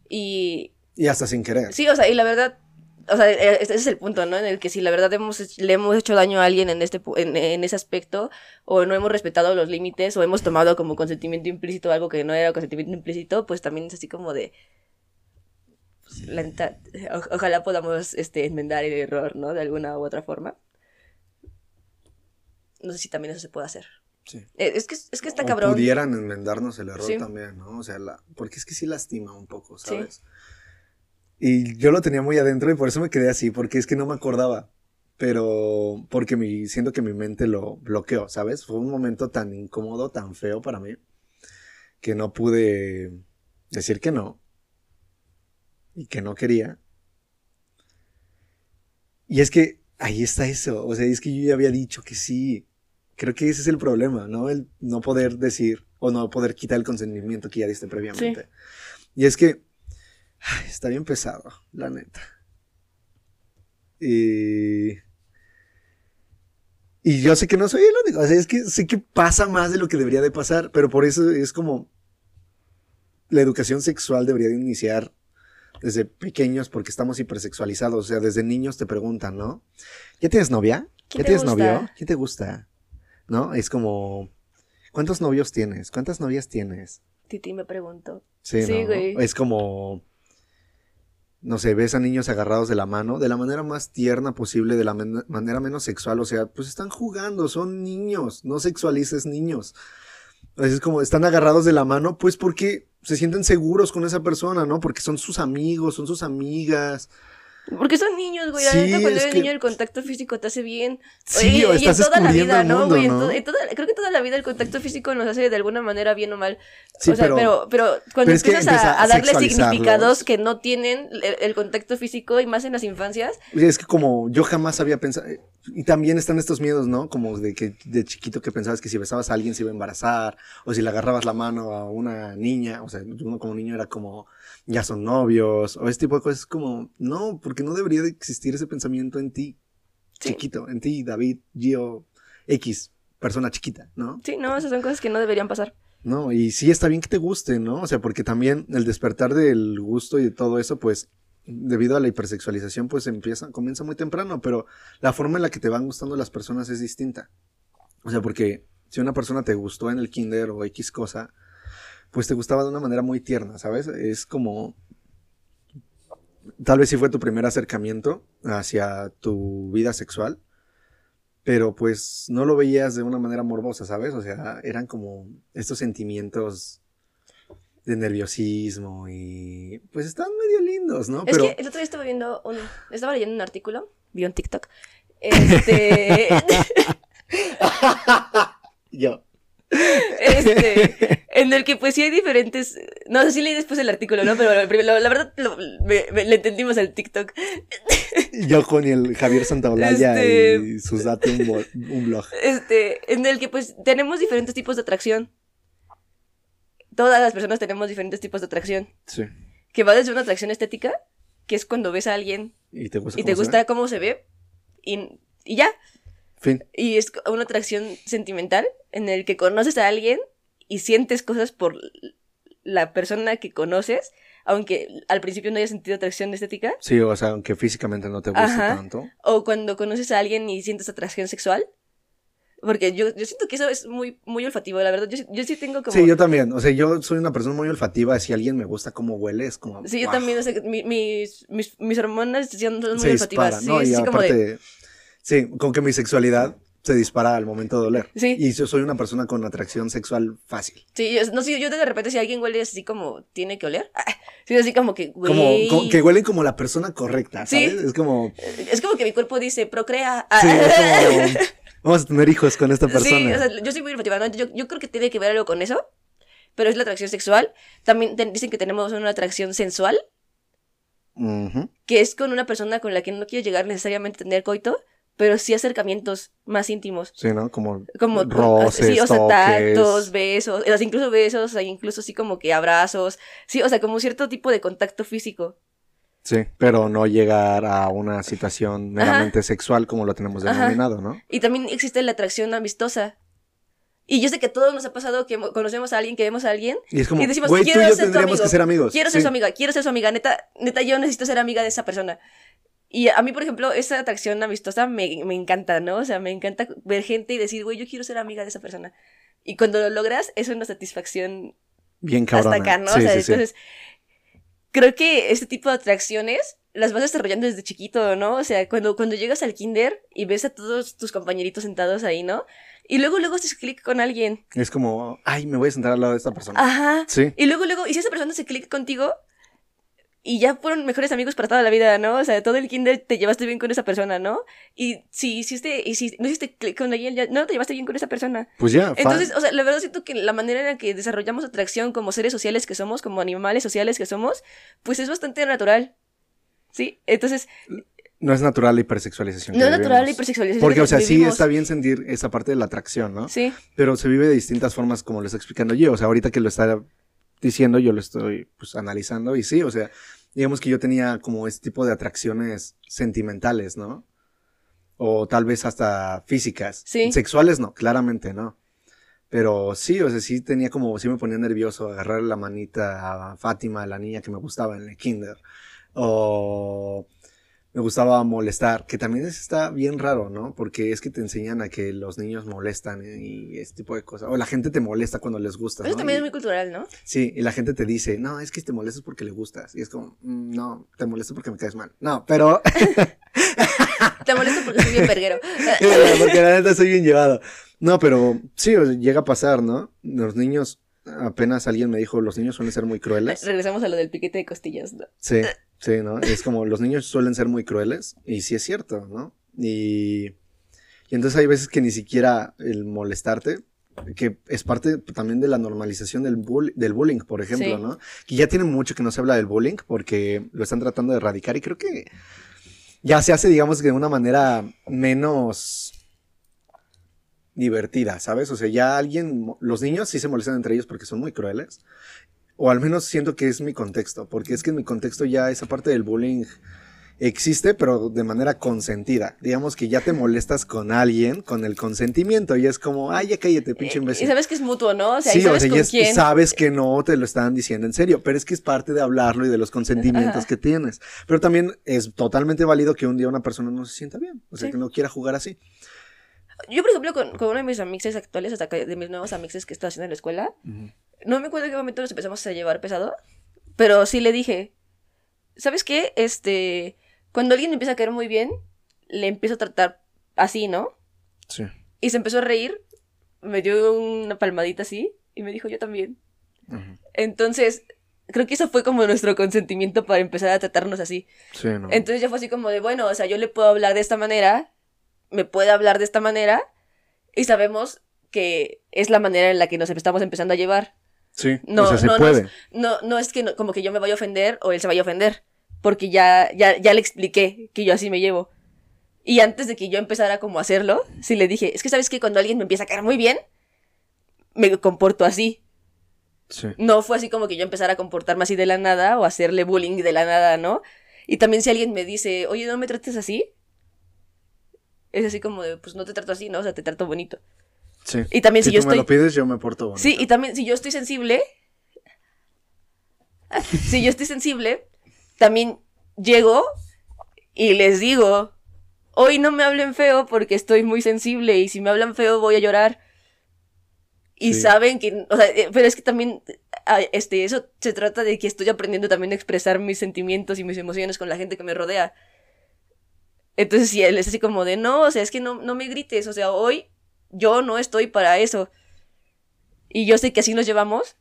Y Y hasta sin querer. sí, o sea, y la verdad, o sea, e- ese es el punto, ¿no? En el que si la verdad hemos, le hemos hecho daño a alguien en, este, en, en ese aspecto, o no hemos respetado los límites, o hemos tomado como consentimiento implícito algo que no era consentimiento implícito, pues también es así como de... pues, o- ojalá podamos este, enmendar el error, ¿no? De alguna u otra forma. No sé si también eso se puede hacer. Sí. Eh, Es que, es que está O cabrón. pudieran enmendarnos el error Sí. también, ¿no? O sea, la, porque es que sí lastima un poco, Sí. Y yo lo tenía muy adentro y por eso me quedé así, porque es que no me acordaba. Pero porque mi, siento que mi mente lo bloqueó, ¿sabes? Fue un momento tan incómodo, tan feo para mí, que no pude decir que no. Y que no quería. Y es que ahí está eso. O sea, es que yo ya había dicho que sí. Creo que ese es el problema, ¿no? El no poder decir o no poder quitar el consentimiento que ya diste previamente. Y es que ay, está bien pesado, la neta. Y... Y yo sé que no soy el único, o sea, es que sé que pasa más de lo que debería de pasar, pero por eso es como la educación sexual debería de iniciar desde pequeños porque estamos hipersexualizados, o sea, desde niños te preguntan, ¿no? ¿Ya tienes novia? ¿Quién ¿Ya te tienes gusta? novio? ¿Quién te gusta? ¿No? Es como, ¿cuántos novios tienes? ¿Cuántas novias tienes? Titi me preguntó. Sí, Sí, ¿no? güey. Es como, no sé, ves a niños agarrados de la mano de la manera más tierna posible, de la manera menos sexual, o sea, pues están jugando, son niños, no sexualices niños. Es como están agarrados de la mano, pues porque se sienten seguros con esa persona, ¿no? Porque son sus amigos, son sus amigas. Porque son niños, güey. La Sí, neta, cuando es eres que- niño, el contacto físico te hace bien. Sí, o y en toda la vida, ¿no, güey? En ¿no? to- en toda- creo que toda la vida el contacto físico nos hace de alguna manera bien o mal. Sí, o sea, pero- pero, pero, cuando pero empiezas empieza a, darle significados que no tienen el, el contacto físico y más en las infancias, Es que como yo jamás había pensado, y también están estos miedos, ¿no? Como de que de chiquito que pensabas que si besabas a alguien se iba a embarazar, o si le agarrabas la mano a una niña, o sea, uno como niño era como, ya son novios, o ese tipo de cosas, como, no, porque no debería de existir ese pensamiento en ti, Sí. chiquito, en ti, David, Gio, X, persona chiquita, ¿no? sí, no, esas son cosas que no deberían pasar. No, y sí está bien que te guste, ¿no? O sea, porque también el despertar del gusto y de todo eso, pues, debido a la hipersexualización, pues empieza, comienza muy temprano, pero la forma en la que te van gustando las personas es distinta. O sea, porque si una persona te gustó en el kinder o X cosa, pues te gustaba de una manera muy tierna, ¿sabes? Es como, tal vez sí fue tu primer acercamiento hacia tu vida sexual, pero pues no lo veías de una manera morbosa, ¿sabes? O sea, eran como estos sentimientos de nerviosismo y pues están medio lindos, ¿no? Es Pero que el otro día estaba viendo un. Estaba leyendo un artículo, vi un TikTok. Este. yo. Este, en el que pues sí hay diferentes, no sé si leí después el artículo, ¿no? Pero la, la verdad lo- me- me- le entendimos al TikTok. Yo con el Javier Santaolalla Este- y sus datos un, blog. Este, en el que pues tenemos diferentes tipos de atracción. Todas las personas tenemos diferentes tipos de atracción. Sí. Que va desde una atracción estética, que es cuando ves a alguien ¿Y te gusta? y cómo se gusta cómo se ve, y, y ya. Fin. Y es una atracción sentimental, en el que conoces a alguien y sientes cosas por la persona que conoces, aunque al principio no hayas sentido atracción estética. Sí, o sea, aunque físicamente no te guste Ajá. tanto. O cuando conoces a alguien y sientes atracción sexual. Porque yo, yo siento que eso es muy, muy olfativo, la verdad. Yo, yo sí tengo como... Sí, yo también. O sea, yo soy una persona muy olfativa. Si alguien me gusta cómo huele, es como. Sí, yo ¡guau! también, o sea, mi- mis, mis, mis hormonas son muy se olfativas. dispara, Sí, ¿no? sí, y sí, como de... sí, con que mi sexualidad se dispara al momento de oler. Sí. Y yo soy una persona con atracción sexual fácil. Sí, yo, no, sí, yo de repente si alguien huele así como tiene que oler, ah, sí, así como que, güey, Como, como- que huelen como la persona correcta, Sí. ¿sabes? Es como, es como que mi cuerpo dice, procrea. ah. sí, es como, vamos a tener hijos con esta persona. Sí, o sea, yo soy muy ¿no? Yo, yo creo que tiene que ver algo con eso, pero es la atracción sexual. También te- dicen que tenemos una atracción sensual, que es con una persona con la que no quieres llegar necesariamente a tener coito, pero sí acercamientos más íntimos. Sí, ¿no? Como, Como roces, sí, o sea, toques. tactos, besos, o sea, incluso besos, o sea, incluso así como que abrazos, sí, o sea, como cierto tipo de contacto físico. Sí, pero no llegar a una situación meramente sexual como lo tenemos Ajá. denominado, ¿no? Y también existe la atracción amistosa. Y yo sé que todos nos ha pasado que mo- conocemos a alguien, que vemos a alguien, Y es como, Y decimos, güey, tú y "Quiero yo ser tu tendríamos amigo. que ser amigos. quiero ser Sí. su amiga, quiero ser su amiga, neta, neta, yo necesito ser amiga de esa persona. Y a mí, por ejemplo, esa atracción amistosa me, me encanta, ¿no? O sea, me encanta ver gente y decir, güey, yo quiero ser amiga de esa persona. Y cuando lo logras, es una satisfacción Bien cabrona. hasta acá, ¿no? Sí, o sea, sí, sí. entonces, creo que este tipo de atracciones las vas desarrollando desde chiquito, ¿no? O sea, cuando, cuando llegas al kinder y ves a todos tus compañeritos sentados ahí, ¿no? Y luego, luego haces clic con alguien. Es como, ay, me voy a sentar al lado de esta persona. Ajá. Sí. Y luego, luego, y si esa persona se clic contigo, y ya fueron mejores amigos para toda la vida, ¿no? O sea, todo el kinder te llevaste bien con esa persona, ¿no? Y si hiciste, y si no hiciste clic con alguien, ya no te llevaste bien con esa persona. Pues ya, Entonces, o sea, la verdad siento que la manera en la que desarrollamos atracción como seres sociales que somos, como animales sociales que somos, pues es bastante natural. ¿Sí? Entonces, no es natural la hipersexualización. no es natural la hipersexualización. Porque, que o sea, sí está bien sentir esa parte de la atracción, ¿no? Sí, Pero se vive de distintas formas, como lo está explicando yo. O sea, ahorita que lo está diciendo, yo lo estoy pues analizando. Y sí, o sea, digamos que yo tenía como este tipo de atracciones sentimentales, ¿no? O tal vez hasta físicas. Sí. Sexuales no, claramente no. Pero sí, o sea, sí tenía como, sí me ponía nervioso agarrar la manita a Fátima, la niña que me gustaba en el kinder. O me gustaba molestar, que también es- está bien raro, ¿no? Porque es que te enseñan a que los niños molestan y ese tipo de cosas. O la gente te molesta cuando les gusta. eso ¿no? también Y- es muy cultural, ¿no? Sí, y la gente te dice, no, es que te molestas porque le gustas. Y es como, "Mm, no, te molestas porque me caes mal. No, pero... Te molesto porque soy bien verguero. porque la neta soy bien llevado. No, pero sí, llega a pasar, ¿no? Los niños, apenas alguien me dijo, los niños suelen ser muy crueles. Regresamos a lo del piquete de costillas, ¿no? Sí, sí, ¿no? Es como los niños suelen ser muy crueles y sí es cierto, ¿no? Y, y entonces hay veces que ni siquiera el molestarte que es parte también de la normalización del, del bullying, por ejemplo, ¿no? Que ya tiene mucho que no se habla del bullying porque lo están tratando de erradicar y creo que ya se hace, digamos, de una manera menos divertida, ¿sabes? O sea, ya alguien, los niños sí se molestan entre ellos porque son muy crueles, o al menos siento que es mi contexto, porque es que en mi contexto ya esa parte del bullying existe, pero de manera consentida. Digamos que ya te molestas con alguien con el consentimiento y es como, ay, ya cállate, pinche eh, imbécil. Y sabes que es mutuo, ¿no? O sea, sí, sabes o sea, sabes que no te lo están diciendo en serio, pero es que es parte de hablarlo y de los consentimientos que tienes. Pero también es totalmente válido que un día una persona no se sienta bien, o sea, que no quiera jugar así. Yo, por ejemplo, con, con uno de mis amixes actuales, hasta de mis nuevos amixes que estoy haciendo en la escuela, no me acuerdo en qué momento nos empezamos a llevar pesado, pero sí le dije, ¿sabes qué? Este, cuando alguien empieza a caer muy bien, le empiezo a tratar así, ¿no? Sí. Y se empezó a reír, me dio una palmadita así y me dijo yo también. Entonces, creo que eso fue como nuestro consentimiento para empezar a tratarnos así. Sí, ¿no? Entonces ya fue así como de, bueno, o sea, yo le puedo hablar de esta manera, me puede hablar de esta manera y sabemos que es la manera en la que nos estamos empezando a llevar. Sí, no, o sea, se no, puede. No, no, es que como que yo me vaya a ofender o él se vaya a ofender porque ya, ya, ya le expliqué que yo así me llevo. Y antes de que yo empezara como a hacerlo, sí le dije, es que sabes que cuando alguien me empieza a caer muy bien, me comporto así. Sí. No fue así como que yo empezara a comportarme así de la nada o hacerle bullying de la nada, ¿no? Y también si alguien me dice, oye, no me trates así, es así como de, pues no te trato así, ¿no? O sea, te trato bonito. Sí. Y también si, si yo tú estoy... me lo pides, yo me porto bonito. Sí, y también si yo estoy sensible, si yo estoy sensible, también llego y les digo, hoy no me hablen feo porque estoy muy sensible y si me hablan feo voy a llorar. Y saben que, o sea, eh, pero es que también, ah, este, eso se trata de que estoy aprendiendo también a expresar mis sentimientos y mis emociones con la gente que me rodea. Entonces, si él es así como de, no, o sea, es que no, no me grites, o sea, hoy yo no estoy para eso. Y yo sé que así nos llevamos.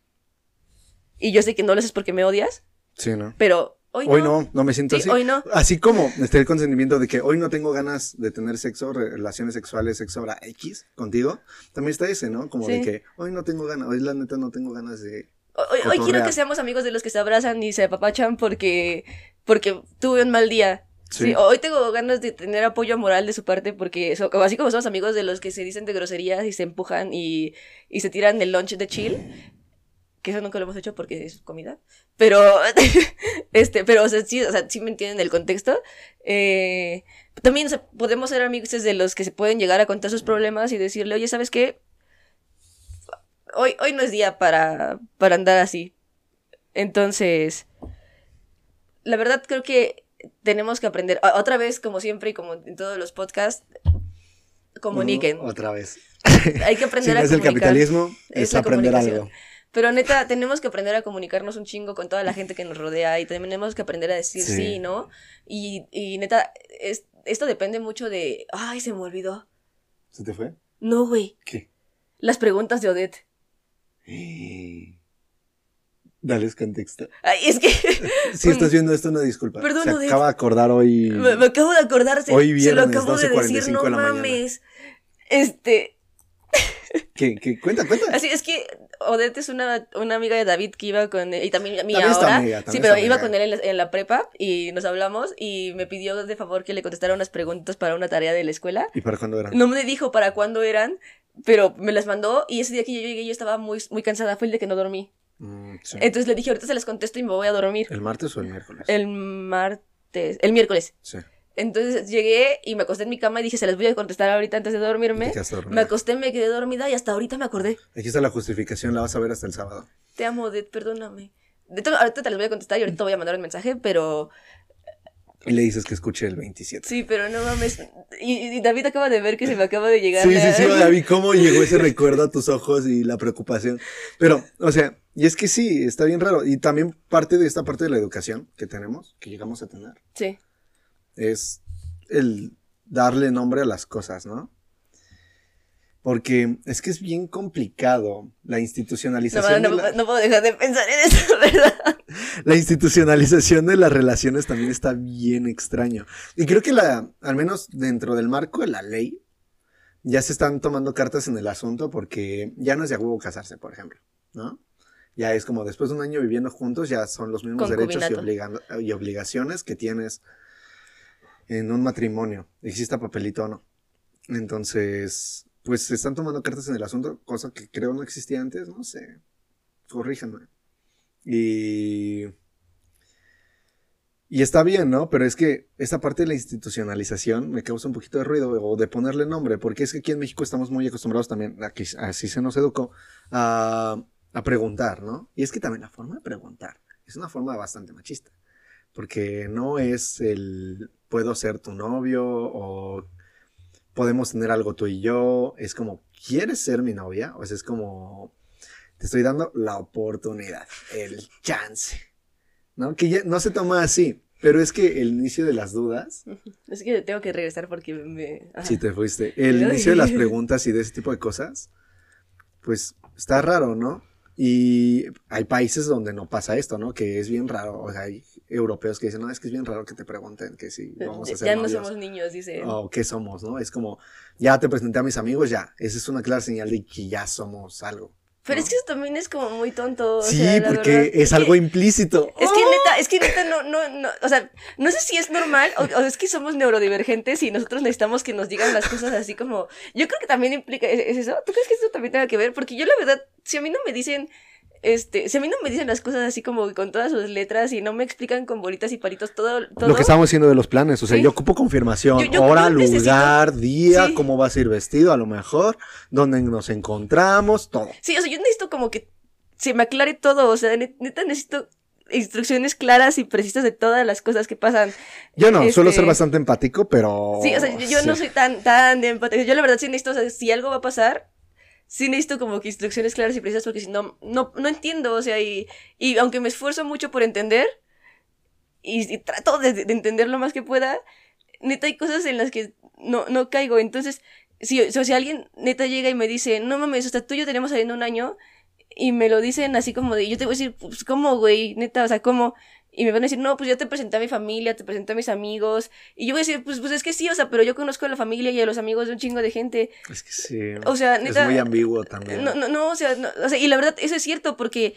Y yo sé que no lo haces porque me odias. Sí, ¿no? Pero Hoy, no. no, me siento así. Hoy no. Así como está el consentimiento de que hoy no tengo ganas de tener sexo, relaciones sexuales, sexo hora X contigo, también está ese, ¿no? Como de que hoy no tengo ganas, hoy la neta no tengo ganas de. Hoy, hoy quiero que seamos amigos de los que se abrazan y se apapachan porque, porque tuve un mal día. Sí. hoy tengo ganas de tener apoyo moral de su parte porque así como somos amigos de los que se dicen de groserías y se empujan y, y se tiran el lunch de chill, que eso nunca lo hemos hecho porque es comida, pero, este, pero, o sea, sí, o sea, sí me entienden el contexto. Eh, también podemos ser amigos de los que se pueden llegar a contar sus problemas y decirle, oye, ¿sabes qué? Hoy, hoy no es día para, para andar así. Entonces, la verdad creo que tenemos que aprender, otra vez, como siempre y como en todos los podcasts, comuniquen. otra vez. Hay que aprender a comunicar. es el capitalismo, es aprender algo. Pero neta, tenemos que aprender a comunicarnos un chingo con toda la gente que nos rodea y tenemos que aprender a decir sí, ¿no? Y, y neta, es, esto depende mucho de... Ay, se me olvidó. ¿Se te fue? No, güey. ¿Qué? Las preguntas de Odette. Dales contexto. Ay, es que. si estás viendo esto, una disculpa. Perdón, Se acaba de acordar hoy. Me, acabo de acordar. Se, hoy viernes, se lo acabo de decir, no mames. Este. ¿Qué, ¿Qué? Cuenta, cuenta. Así es que Odette es una, una amiga de David que iba con él, y también mía ahora. sí, pero iba con él en la, prepa y nos hablamos y me pidió de favor que le contestara unas preguntas para una tarea de la escuela. ¿Y para cuándo eran? No me dijo para cuándo eran, pero me las mandó y ese día que yo llegué yo estaba muy, muy cansada, fue el de que no dormí. Mm, Entonces le dije, ahorita se las contesto y me voy a dormir. ¿El martes o el miércoles? El martes, el miércoles. Sí. Entonces llegué y me acosté en mi cama y dije, se las voy a contestar ahorita antes de dormirme. Me acosté, me quedé dormida y hasta ahorita me acordé. Aquí está la justificación, la vas a ver hasta el sábado. Te amo, Ded, perdóname. De todo, ahorita te las voy a contestar y ahorita voy a mandar un mensaje, pero... Y le dices que escuche el 27. Sí, pero no mames. Y, David acaba de ver que se me acaba de llegar. Sí, sí, sí, David, ¿cómo llegó ese recuerdo a tus ojos y la preocupación? Pero, o sea, y es que sí, está bien raro. Y también parte de esta parte de la educación que tenemos, que llegamos a tener. Sí. Es el darle nombre a las cosas, ¿no? Porque es que es bien complicado la institucionalización. No, no, de la- no puedo dejar de pensar en eso, ¿verdad? La institucionalización de las relaciones también está bien extraño. Y creo que la, al menos dentro del marco de la ley, ya se están tomando cartas en el asunto porque ya no es de huevo casarse, por ejemplo, ¿no? Ya es como después de un año viviendo juntos, ya son los mismos derechos y obligaciones que tienes en un matrimonio, exista papelito o no. Entonces, pues se están tomando cartas en el asunto, cosa que creo no existía antes, no sé. Corríjanme. Y. Y está bien, ¿no? Pero es que esta parte de la institucionalización me causa un poquito de ruido o de ponerle nombre, porque es que aquí en México estamos muy acostumbrados también, aquí, así se nos educó, a, a preguntar, ¿no? Y es que también la forma de preguntar es una forma bastante machista, porque no es el puedo ser tu novio o podemos tener algo tú y yo, es como, ¿quieres ser mi novia? O sea, es como, te estoy dando la oportunidad, el chance, ¿no? Que ya no se toma así, pero es que el inicio de las dudas, Es que tengo que regresar porque me... ajá. si te fuiste, el inicio de las preguntas y de ese tipo de cosas, pues está raro, ¿no? Y hay países donde no pasa esto, ¿no? Que es bien raro, o sea, hay europeos que dicen, no, es que es bien raro que te pregunten que si vamos a ser ya no novios". somos niños, dice. o qué somos, ¿no? Es como, ya te presenté a mis amigos, ya. Esa es una clara señal de que ya somos algo. Pero es que eso también es como muy tonto. o sí, sea, porque verdad. es algo implícito. Es que neta, es que neta no, no, no, o sea, no sé si es normal o, o es que somos neurodivergentes y nosotros necesitamos que nos digan las cosas así como, yo creo que también implica, ¿es, es eso? ¿Tú crees que eso también tenga que ver? Porque yo la verdad, si a mí no me dicen, este, si a mí no me dicen las cosas así como con todas sus letras y no me explican con bolitas y palitos todo, todo Lo que estábamos haciendo de los planes, o sea, Sí. yo ocupo confirmación, Yo- yo- hora, lugar, día, Sí. cómo vas a ir vestido, a lo mejor, dónde nos encontramos, todo. Sí, o sea, yo necesito como que se me aclare todo, o sea, net- neta necesito instrucciones claras y precisas de todas las cosas que pasan. Yo no, suelo Este- ser bastante empático, pero... Sí, o sea, yo, no soy tan, tan empatía. Yo la verdad sí necesito, o sea, si algo va a pasar, sí necesito como que instrucciones claras y precisas porque si no, no, no entiendo, o sea, y, y aunque me esfuerzo mucho por entender, y, trato de, de entender lo más que pueda, neta hay cosas en las que no, no caigo. Entonces, si, o sea, alguien neta llega y me dice, no mames, sea, tú y yo tenemos saliendo un año, y me lo dicen así como de, yo te voy a decir, pues, ¿cómo, güey? Neta, o sea, ¿cómo? Y me van a decir, no, pues yo te presenté a mi familia, te presenté a mis amigos. Y yo voy a decir, pues, pues es que sí, o sea, pero yo conozco a la familia y a los amigos de un chingo de gente. Es que sí. O sea, es neta. muy ambiguo también. No, no, no, o sea, no, o sea, y la verdad, eso es cierto, porque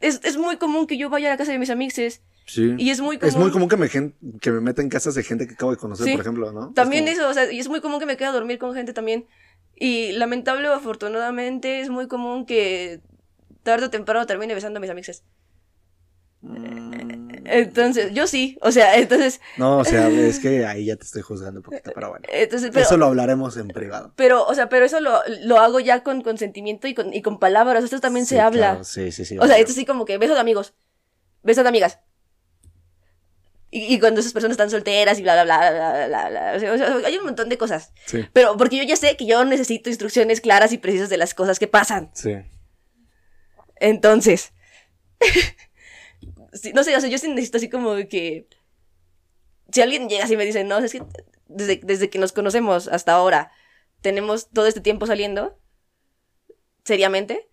es, es muy común que yo vaya a la casa de mis amixes. Sí. Y es muy común. Es muy común que me, que me meta en casas de gente que acabo de conocer, Sí. por ejemplo, ¿no? También Es como- eso, o sea, y es muy común que me quede a dormir con gente también. Y lamentable o afortunadamente es muy común que tarde o temprano termine besando a mis amixes. Mm, Entonces, yo sí, o sea, entonces, No, o sea, es que ahí ya te estoy juzgando un poquito, pero bueno. entonces, pero, Eso lo hablaremos en privado. pero, o sea, pero eso lo, lo hago ya con consentimiento y con, y con palabras, esto también se habla. sí, sí, sí. O sea, esto sí como que beso de amigos, beso de amigas. Y, y cuando esas personas están solteras y bla, bla, bla, bla, bla, bla, o sea, hay un montón de cosas. Sí, Pero porque yo ya sé que yo necesito instrucciones claras y precisas de las cosas que pasan. sí. Entonces, sí, no sé, o sea, yo sí necesito así como que si alguien llega y me dice, no, es que desde, desde que nos conocemos hasta ahora tenemos todo este tiempo saliendo, seriamente,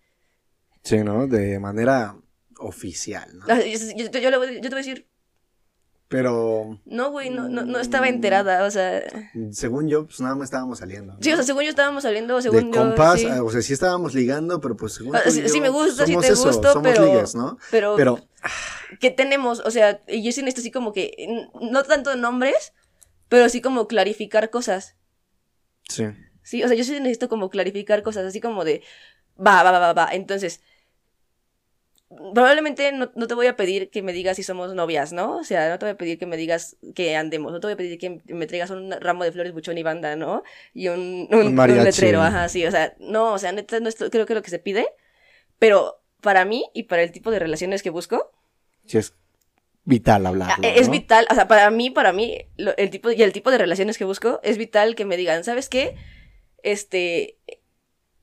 Sí, ¿no? De manera oficial, ¿no? yo, yo- yo yo te voy a decir, Pero no, güey, no, no, no estaba enterada, o sea, según yo, pues nada más estábamos saliendo. ¿no? sí, o sea, según yo estábamos saliendo, según de yo, sí. ah, o sea, sí estábamos ligando, pero pues según Ah, yo, sí me gusta, sí te eso, gusto, somos pero- pero, Pero ¿qué tenemos? O sea, yo sí necesito así como que, no tanto nombres, pero sí como clarificar cosas. sí, Sí, o sea, yo sí necesito como clarificar cosas, así como de, va, va, va, va, va. Entonces, probablemente no, no te voy a pedir que me digas si somos novias, ¿no? O sea, no te voy a pedir que me digas que andemos, no te voy a pedir que me traigas un ramo de flores buchón y banda, ¿no? Y un, un, letrero, ajá, sí, o sea, no, o sea, neta, no es lo- creo que lo que se pide, pero para mí y para el tipo de relaciones que busco, sí es vital hablarlo, Ah, es ¿no? vital, o sea, para mí, para mí, lo- el tipo, y el tipo de relaciones que busco, es vital que me digan, ¿sabes qué? Este,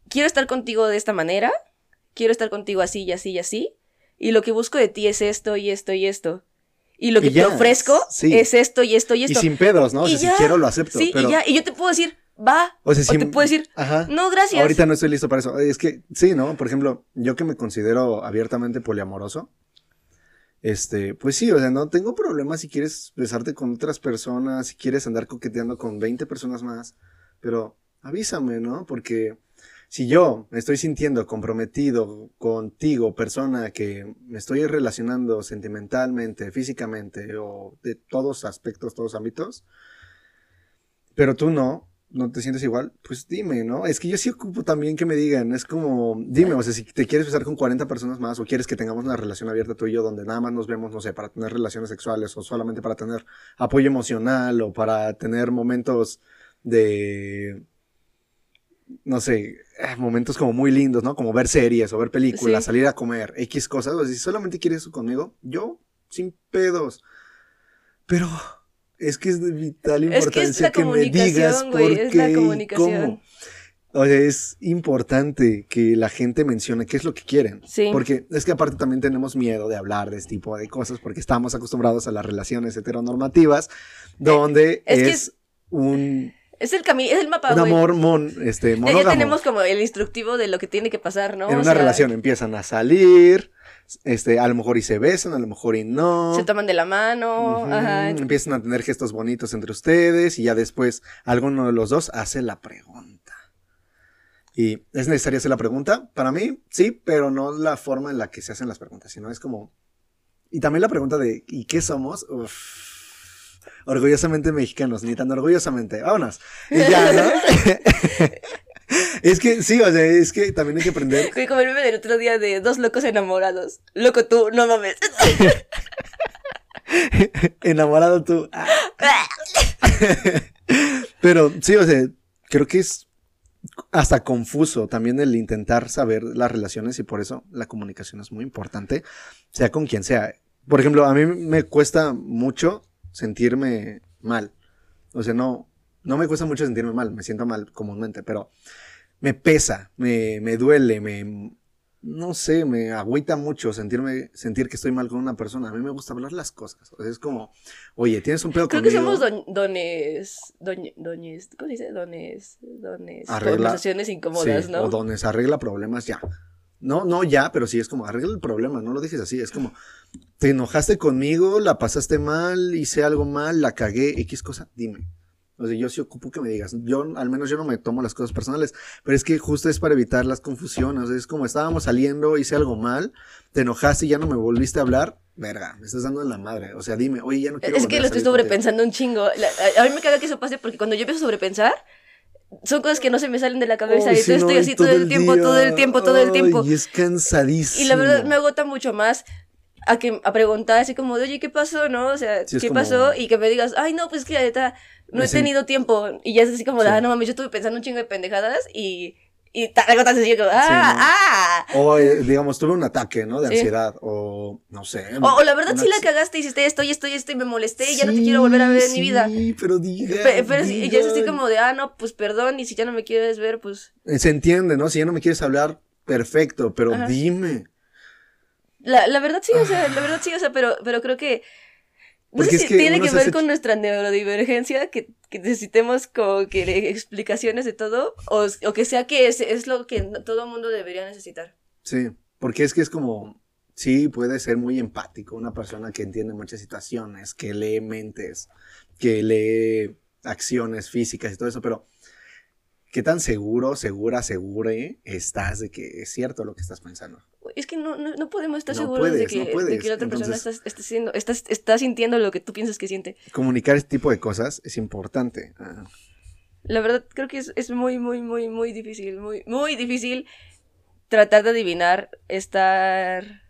quiero estar contigo de esta manera, quiero estar contigo así y así y así, y lo que busco de ti es esto y esto y esto. Y lo que Y ya, te ofrezco sí. es esto y esto y Y esto. sin pedos, ¿no? O Y sea, si quiero lo acepto. Sí, pero, y ya. Y yo te puedo decir, va. O sea, O si te puedo decir, Ajá. no, gracias. Ahorita no estoy listo para eso. Es que, sí, ¿no? Por ejemplo, yo que me considero abiertamente poliamoroso, este, pues sí, o sea, no tengo problema si quieres besarte con otras personas, si quieres andar coqueteando con 20 personas más, pero avísame, ¿no? Porque si yo me estoy sintiendo comprometido contigo, persona que me estoy relacionando sentimentalmente, físicamente o de todos aspectos, todos ámbitos, pero tú no, no te sientes igual, pues dime, ¿no? Es que yo sí ocupo también que me digan, es como, dime, o sea, si te quieres besar con 40 personas más o quieres que tengamos una relación abierta tú y yo donde nada más nos vemos, no sé, para tener relaciones sexuales o solamente para tener apoyo emocional o para tener momentos de, no sé, eh, momentos como muy lindos, ¿no? Como ver series o ver películas, Sí. salir a comer, X cosas, o sea, si solamente quieres eso conmigo, yo, sin pedos. Pero es que es de vital Es que es importancia la que, me digas por es la qué y comunicación. cómo. O sea, es importante que la gente mencione qué es lo que quieren. Sí. Porque es que aparte también tenemos miedo de hablar de este tipo de cosas porque estamos acostumbrados a las relaciones heteronormativas donde es es, que un, Es el camino, es el mapa, un amor mon, este, Ya- Ya, monógamo. tenemos como el instructivo de lo que tiene que pasar, ¿no? en O una sea, relación empiezan a salir, este, a lo mejor y se besan, a lo mejor y no. Se toman de la mano, ajá. Empiezan a tener gestos bonitos entre ustedes y ya después alguno de los dos hace la pregunta. ¿Y es necesaria hacer la pregunta? Para mí, sí, pero no la forma en la que se hacen las preguntas, sino es como... Y también la pregunta de ¿y qué somos? Uf, orgullosamente mexicanos, ni tan orgullosamente. Vámonos. Y ya, ¿no? es que sí, o sea, es que también hay que aprender Güey, como el meme del otro día de dos locos enamorados. Loco tú, no mames. enamorado tú. Ah. Pero sí, o sea, creo que es hasta confuso también el intentar saber las relaciones y por eso la comunicación es muy importante, sea con quien sea. Por ejemplo, a mí me cuesta mucho sentirme mal. O sea, no, no me cuesta mucho sentirme mal, me siento mal comúnmente, pero me pesa, me, me duele, me, no sé, me agüita mucho sentirme, sentir que estoy mal con una persona. A mí me gusta hablar las cosas. O sea, es como, oye, tienes un pedo Creo que somos don- dones, doñe- doñes, ¿cómo se dice? Dones, dones, Arregla- conversaciones incómodas, Sí, ¿no? O dones arregla problemas ya. No, no ya, pero sí es como arregla el problema, no lo dejes así, es como te enojaste conmigo, la pasaste mal, hice algo mal, la cagué, X cosa, dime. O sea, yo sí ocupo que me digas. Yo, al menos yo no me tomo las cosas personales, pero es que justo es para evitar las confusiones. O sea, es como estábamos saliendo, hice algo mal, te enojaste y ya no me volviste a hablar. Verga, me estás dando en la madre. O sea, dime, oye, ya no quiero Es que lo estoy salir contigo". sobrepensando un chingo. La- a, a mí me caga que eso pase porque cuando yo empiezo a sobrepensar, son cosas que no se me salen de la cabeza. Y no, estoy así todo el tiempo, todo el tiempo, todo el tiempo. Y es cansadísimo. Y la verdad me agota mucho más a que a preguntar así como de, oye, ¿qué pasó? ¿No? O sea, Sí, ¿qué como- pasó? Y que me digas, ay, no, pues que la neta, no Me he tenido tiempo. Y ya es así como de, Sí. ah, no mames, yo estuve pensando un chingo de pendejadas y, y te agotas así como, ah, ah. O, eh, digamos, tuve un ataque, ¿no? De Sí. ansiedad. O, no sé. O, o la verdad una sí la cagaste, hiciste esto y esto y esto y me molesté y ya no te quiero volver a ver en mi vida. Sí, pero diga. Pe- Pero sí, y ya es así como de, ah, no, pues perdón, y si ya no me quieres ver, pues... Eh, Se entiende, ¿no? Si ya no me quieres hablar, perfecto, pero Ajá. dime. La, la verdad sí, o sea, la verdad sí, o sea, pero, pero creo que... No sé es si que tiene que ver hace con nuestra neurodivergencia, que, que necesitemos como que explicaciones de todo, o, o que sea que es, es lo que todo mundo debería necesitar. Sí, porque es que es como, sí, puede ser muy empático, una persona que entiende muchas situaciones, que lee mentes, que lee acciones físicas y todo eso, pero ¿qué tan seguro, segura, segure estás de que es cierto lo que estás pensando? Es que no, no, no podemos estar No seguros de, que, de la otra persona está, está, siendo- está, está sintiendo lo que tú piensas que siente. Comunicar este tipo de cosas es importante. Ah, La verdad, creo que es, es muy, muy, muy, muy difícil, muy, muy difícil tratar de adivinar, estar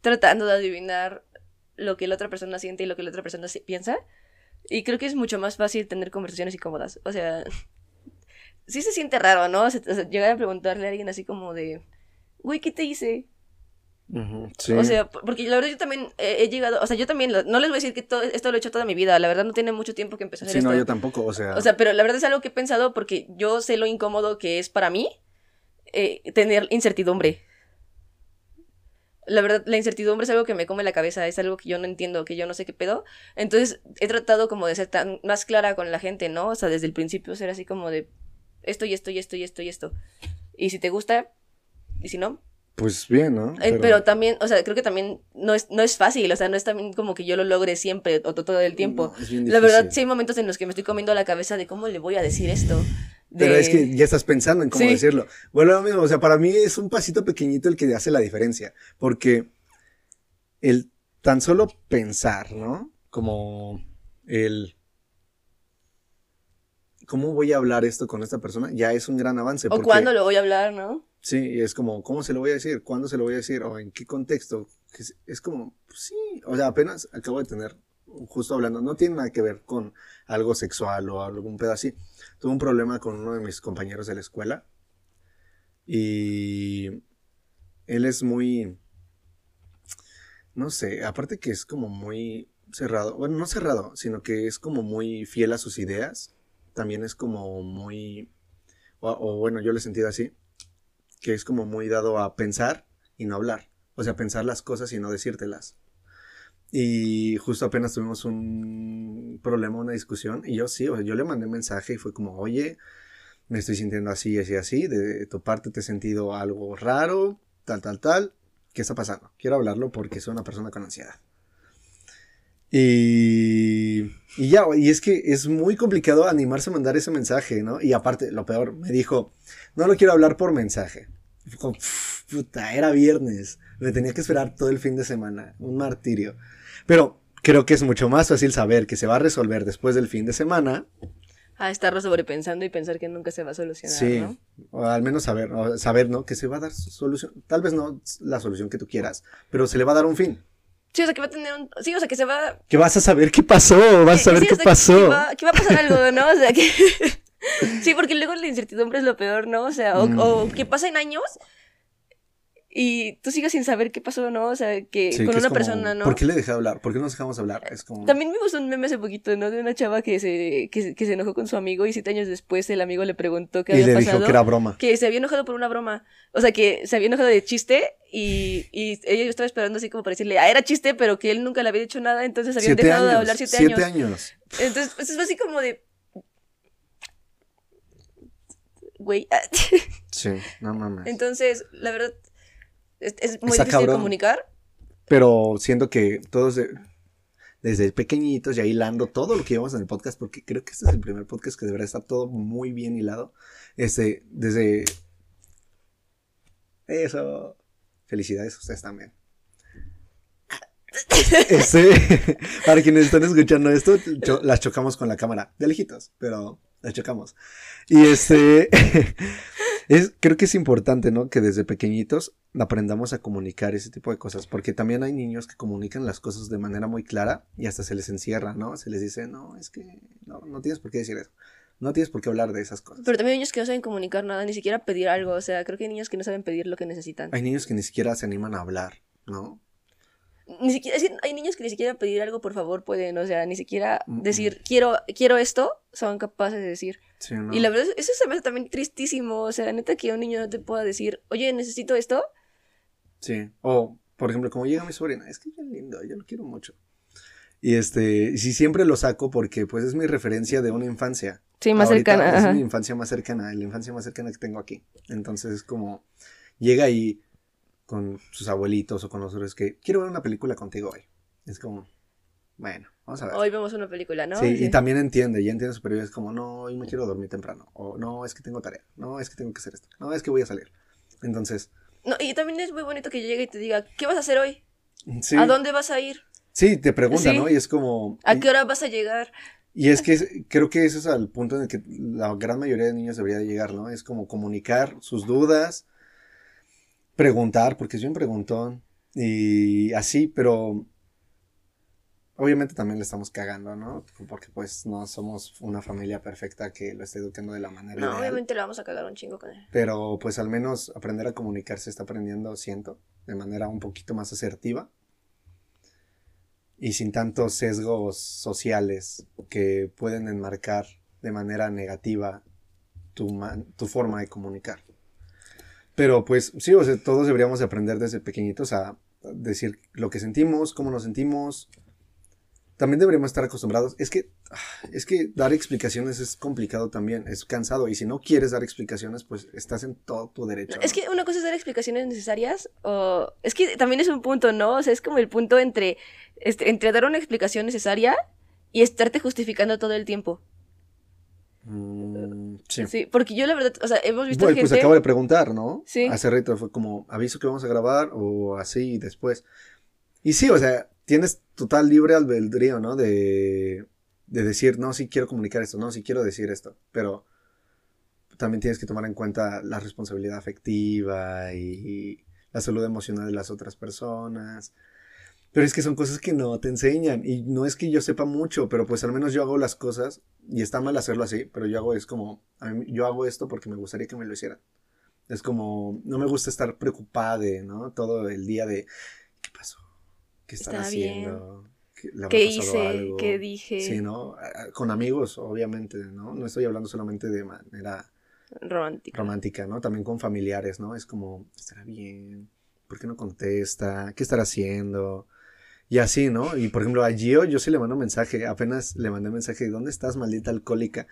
tratando de adivinar lo que la otra persona siente y lo que la otra persona piensa. Y creo que es mucho más fácil tener conversaciones incómodas. O sea, sí se siente raro, ¿no? O sea, llegar a preguntarle a alguien así como de, güey, ¿qué te hice? ujú, sí. O sea, por- porque la verdad yo también he, llegado, o sea, yo también, lo- no les voy a decir que todo, esto lo he hecho toda mi vida, la verdad no tiene mucho tiempo que empecé a hacer sí, no, esto. yo tampoco, o sea, O sea, pero la verdad es algo que he pensado porque yo sé lo incómodo que es para mí eh, tener incertidumbre. la verdad, la incertidumbre es algo que me come la cabeza, es algo que yo no entiendo, que yo no sé qué pedo. Entonces, he tratado como de ser tan más clara con la gente, ¿no? O sea, desde el principio ser así como de esto y esto y esto y esto y esto. Y si te gusta, y si no, Pues bien, ¿no? eh, pero... también, o sea, creo que también no es, no es fácil, o sea, no es también como que yo lo logre siempre o to- todo el tiempo. No, es bien La verdad, sí hay momentos en los que me estoy comiendo la cabeza de cómo le voy a decir esto. Pero de- es que ya estás pensando en cómo Sí. decirlo. Bueno, lo mismo, o sea, para mí es un pasito pequeñito el que hace la diferencia. Porque el tan solo pensar, ¿no? Como el. ¿Cómo voy a hablar esto con esta persona? Ya es un gran avance. O porque- cuándo lo voy a hablar, ¿no? Sí, es como, ¿cómo se lo voy a decir? ¿Cuándo se lo voy a decir? ¿O en qué contexto? Es como, pues sí, o sea, apenas acabo de tener, justo hablando, no tiene nada que ver con algo sexual o algún pedo así. Tuve un problema con uno de mis compañeros de la escuela y él es muy, no sé, aparte que es como muy cerrado, bueno, no cerrado, sino que es como muy fiel a sus ideas, también es como muy, o, bueno, yo lo he sentido así, que es como muy dado a pensar y no hablar, o sea, pensar las cosas y no decírtelas. Y justo apenas tuvimos un problema, una discusión, y yo sí, o sea, yo le mandé un mensaje y fue como, oye, me estoy sintiendo así, así, así, de tu parte te he sentido algo raro, tal, tal, tal, ¿qué está pasando? Quiero hablarlo porque soy una persona con ansiedad. Y, y ya, y es que es muy complicado animarse a mandar ese mensaje, ¿no? Y aparte, lo peor, me dijo, no lo quiero hablar por mensaje. Y fue como, "Pff, puta, era viernes, me tenía que esperar todo el fin de semana, un martirio. Pero creo que es mucho más fácil saber que se va a resolver después del fin de semana A estarlo sobrepensando y pensar que nunca se va a solucionar, Sí, ¿no? o al menos saber, saber, ¿no? Que se va a dar solución, tal vez no la solución que tú quieras, pero se le va a dar un fin. Sí, o sea, que va a tener un... Sí, o sea, que se va... Que vas a saber qué pasó, vas a saber sí, qué o sea, pasó. Que va, que va a pasar algo, ¿no? O sea, que... sí, porque luego la incertidumbre es lo peor, ¿no? O sea, o, Mm. o que pasen años y tú sigas sin saber qué pasó, ¿no? O sea, que Sí, con que una como, persona, ¿no? ¿Por qué le dejé hablar? ¿Por qué no nos dejamos hablar? Es como... También me gustó un meme hace poquito, ¿no? De una chava que se, que, que se enojó con su amigo y siete años después el amigo le preguntó qué y había le pasado. dijo que era broma. que se había enojado por una broma. O sea, que se había enojado de chiste y, y ella estaba esperando así como para decirle, ah, era chiste, pero que él nunca le había dicho nada, entonces habían Siete dejado años. de hablar siete, siete años. años. Entonces, pues es así como de... Güey. Sí, no mames. entonces, la verdad, es, es muy Está difícil cabrón. comunicar. Pero siento que todos de- desde pequeñitos ya hilando todo lo que llevamos en el podcast, porque creo que este es el primer podcast que debería estar todo muy bien hilado. Este, desde... Eso. Felicidades a ustedes también. Este, para quienes están escuchando esto, cho- las chocamos con la cámara, de lejitos, pero las chocamos. Y este, es, creo que es importante, ¿no? Que desde pequeñitos aprendamos a comunicar ese tipo de cosas, porque también hay niños que comunican las cosas de manera muy clara y hasta se les encierra, ¿no? Se les dice, no, es que no, no tienes por qué decir eso, no tienes por qué hablar de esas cosas. Pero también hay niños que no saben comunicar nada, ni siquiera pedir algo. O sea, creo que hay niños que no saben pedir lo que necesitan. Hay niños que ni siquiera se animan a hablar, ¿no? Ni siquiera, es que hay niños que ni siquiera pedir algo, por favor, pueden. O sea, ni siquiera decir, quiero, quiero esto, son capaces de decir. Sí, ¿no? Y la verdad, eso se me hace también tristísimo. O sea, neta que un niño no te pueda decir, oye, necesito esto. Sí. O, por ejemplo, como llega mi sobrina, es que es bien lindo, yo lo quiero mucho. Y este, y sí siempre lo saco porque pues es mi referencia de una infancia. Sí, más Ahorita cercana. Es ajá. mi infancia más cercana, la infancia más cercana que tengo aquí. Entonces es como, llega ahí con sus abuelitos o con nosotros que quiero ver una película contigo hoy. Es como, bueno, vamos a ver. Hoy vemos una película, ¿no? sí, y también entiende, ya entiende periodo, es como, no, hoy me quiero dormir temprano. O no, es que tengo tarea. No, es que tengo que hacer esto. No, es que voy a salir. Entonces, No, y también es muy bonito que llegue y te diga, ¿qué vas a hacer hoy? sí. ¿A dónde vas a ir? Sí, te pregunta, Sí. ¿no? Y es como... ¿A qué hora vas a llegar? Y es que es- creo que ese es al punto en el que la gran mayoría de niños debería de llegar, ¿no? Es como comunicar sus dudas, preguntar, porque es bien preguntón, y así, pero obviamente también le estamos cagando, ¿no? Porque pues no somos una familia perfecta que lo esté educando de la manera No, ideal. obviamente le vamos a cagar un chingo con él. Pero pues al menos aprender a comunicar se está aprendiendo, siento, de manera un poquito más asertiva y sin tantos sesgos sociales que pueden enmarcar de manera negativa tu, man- tu forma de comunicar. Pero pues sí, o sea, todos deberíamos de aprender desde pequeñitos a decir lo que sentimos, cómo nos sentimos. También deberíamos estar acostumbrados. Es que, ah, es que dar explicaciones es complicado también, es cansado. Y si no quieres dar explicaciones, pues estás en todo tu derecho. Es que una cosa es dar explicaciones necesarias, o es que también es un punto, ¿no? O sea, es como el punto entre, este, entre dar una explicación necesaria y estarte justificando todo el tiempo. Mm, sí. Sí, porque yo la verdad, o sea, hemos visto Bueno, gente... pues acabo de preguntar, ¿no? Sí. Hace rato fue como, aviso que vamos a grabar o así y después. Y sí, o sea, tienes total libre albedrío, ¿no? De, de decir, no, sí quiero comunicar esto, no, sí quiero decir esto, pero también tienes que tomar en cuenta la responsabilidad afectiva y la salud emocional de las otras personas. Pero es que son cosas que no te enseñan y no es que yo sepa mucho, pero pues al menos yo hago las cosas y está mal hacerlo así, pero yo hago es como, a mí- yo hago esto porque me gustaría que me lo hicieran. Es como, no me gusta estar preocupada, de, ¿no? Todo el día de, ¿qué pasó? ¿Qué están Está bien. haciendo? ¿Qué, le habrá ¿Qué pasado hice? algo?". ¿Qué dije? Sí, ¿no? Con amigos, obviamente, ¿no? No estoy hablando solamente de manera Romántico. romántica, ¿no? También con familiares, ¿no? Es como, ¿estará bien? ¿Por qué no contesta? ¿Qué estará haciendo? Y así, ¿no? Y por ejemplo, a Gio yo sí le mando mensaje, apenas le mandé mensaje, ¿dónde estás, maldita alcohólica?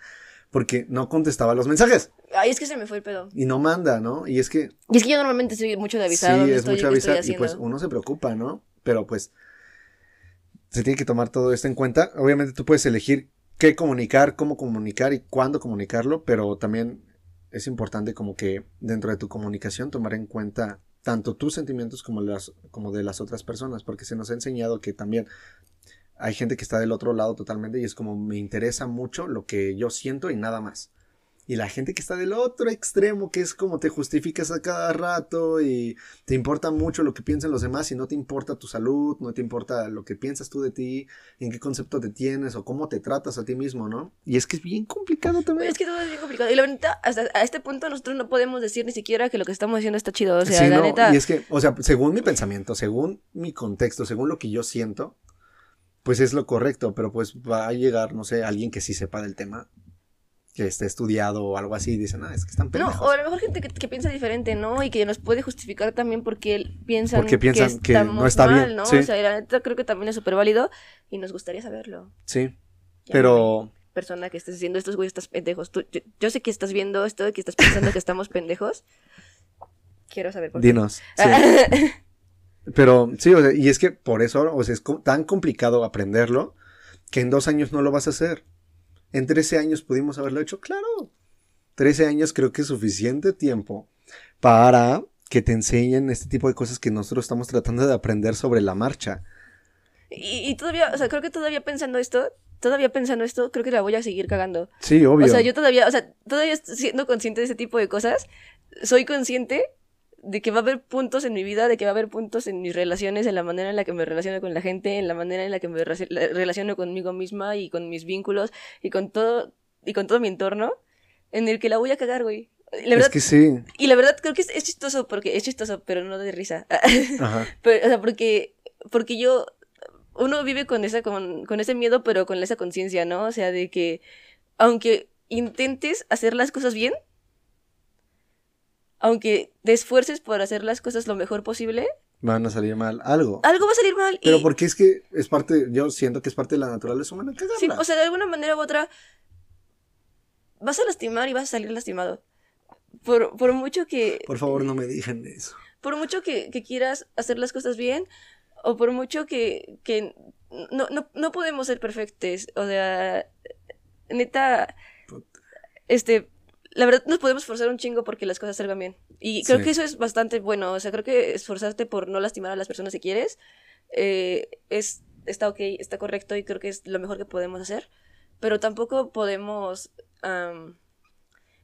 Porque no contestaba los mensajes Ay, es que se me fue el pedo. y no manda, ¿no? Y es que Y es que yo normalmente soy mucho de avisar sí, es estoy mucho avisar y pues uno se preocupa, ¿no? Pero pues se tiene que tomar todo esto en cuenta. Obviamente tú puedes elegir qué comunicar, cómo comunicar y cuándo comunicarlo, pero también es importante como que dentro de tu comunicación tomar en cuenta tanto tus sentimientos como las como de las otras personas, porque se nos ha enseñado que también hay gente que está del otro lado totalmente y es como me interesa mucho lo que yo siento y nada más. Y la gente que está del otro extremo, que es como te justificas a cada rato y te importa mucho lo que piensan los demás y no te importa tu salud, no te importa lo que piensas tú de ti, en qué concepto te tienes o cómo te tratas a ti mismo, ¿no? Y es que es bien complicado también. Es que todo es bien complicado. Y la neta, hasta a este punto nosotros no podemos decir ni siquiera que lo que estamos haciendo está chido. O sea, Sí, la no, neta. Y es que, o sea, según mi pensamiento, según mi contexto, según lo que yo siento, pues es lo correcto, pero pues va a llegar, no sé, alguien que sí sepa del tema, que esté estudiado o algo así, y dicen, ah, es que están No, pendejos. o a lo mejor gente que, que piensa diferente, ¿no? Y que nos puede justificar también porque piensan, Porque piensan que no está mal, bien, ¿no? sí. O sea, y la neta creo que también es súper válido y nos gustaría saberlo. Sí, Ya pero persona que estés diciendo estos güeyes estás pendejos. Tú- yo, yo sé que estás viendo esto, que estás pensando que estamos pendejos. Quiero saber por qué. dinos. sí. Pero sí, o sea, y es que por eso, o sea, es tan complicado aprenderlo que en dos años no lo vas a hacer. En 13 años pudimos haberlo hecho, claro. 13 años creo que es suficiente tiempo para que te enseñen este tipo de cosas que nosotros estamos tratando de aprender sobre la marcha. y, y todavía, o sea, creo que todavía pensando esto, todavía pensando esto, creo que la voy a seguir cagando. Sí, obvio. O sea, yo todavía, o sea, todavía siendo consciente de ese tipo de cosas, soy consciente de que va a haber puntos en mi vida, de que va a haber puntos en mis relaciones, en la manera en la que me relaciono con la gente, en la manera en la que me re- relaciono conmigo misma y con mis vínculos y con todo y con todo mi entorno, en el que la voy a cagar, güey. La verdad, es que sí. Y la verdad creo que es, es chistoso porque es chistoso, pero no de risa. Ajá. Pero, o sea, porque, porque yo, uno vive con, esa, con, con ese miedo, pero con esa conciencia, ¿no? O sea, de que aunque intentes hacer las cosas bien, aunque te esfuerces por hacer las cosas lo mejor posible, Van a salir mal algo. algo va a salir mal. Pero y, porque es que es parte, yo siento que es parte de la naturaleza humana cagarla. sí, o sea, de alguna manera u otra, vas a lastimar y vas a salir lastimado. Por, por mucho que... Por favor, no me digan eso. por mucho que, que quieras hacer las cosas bien, o por mucho que, que no, no, no podemos ser perfectos. O sea, neta, Puta. este, la verdad nos podemos esforzar un chingo porque las cosas salgan bien. Y creo Sí. que eso es bastante bueno. O sea, creo que esforzarte por no lastimar a las personas si quieres, eh, es, está ok, está correcto y creo que es lo mejor que podemos hacer. Pero tampoco podemos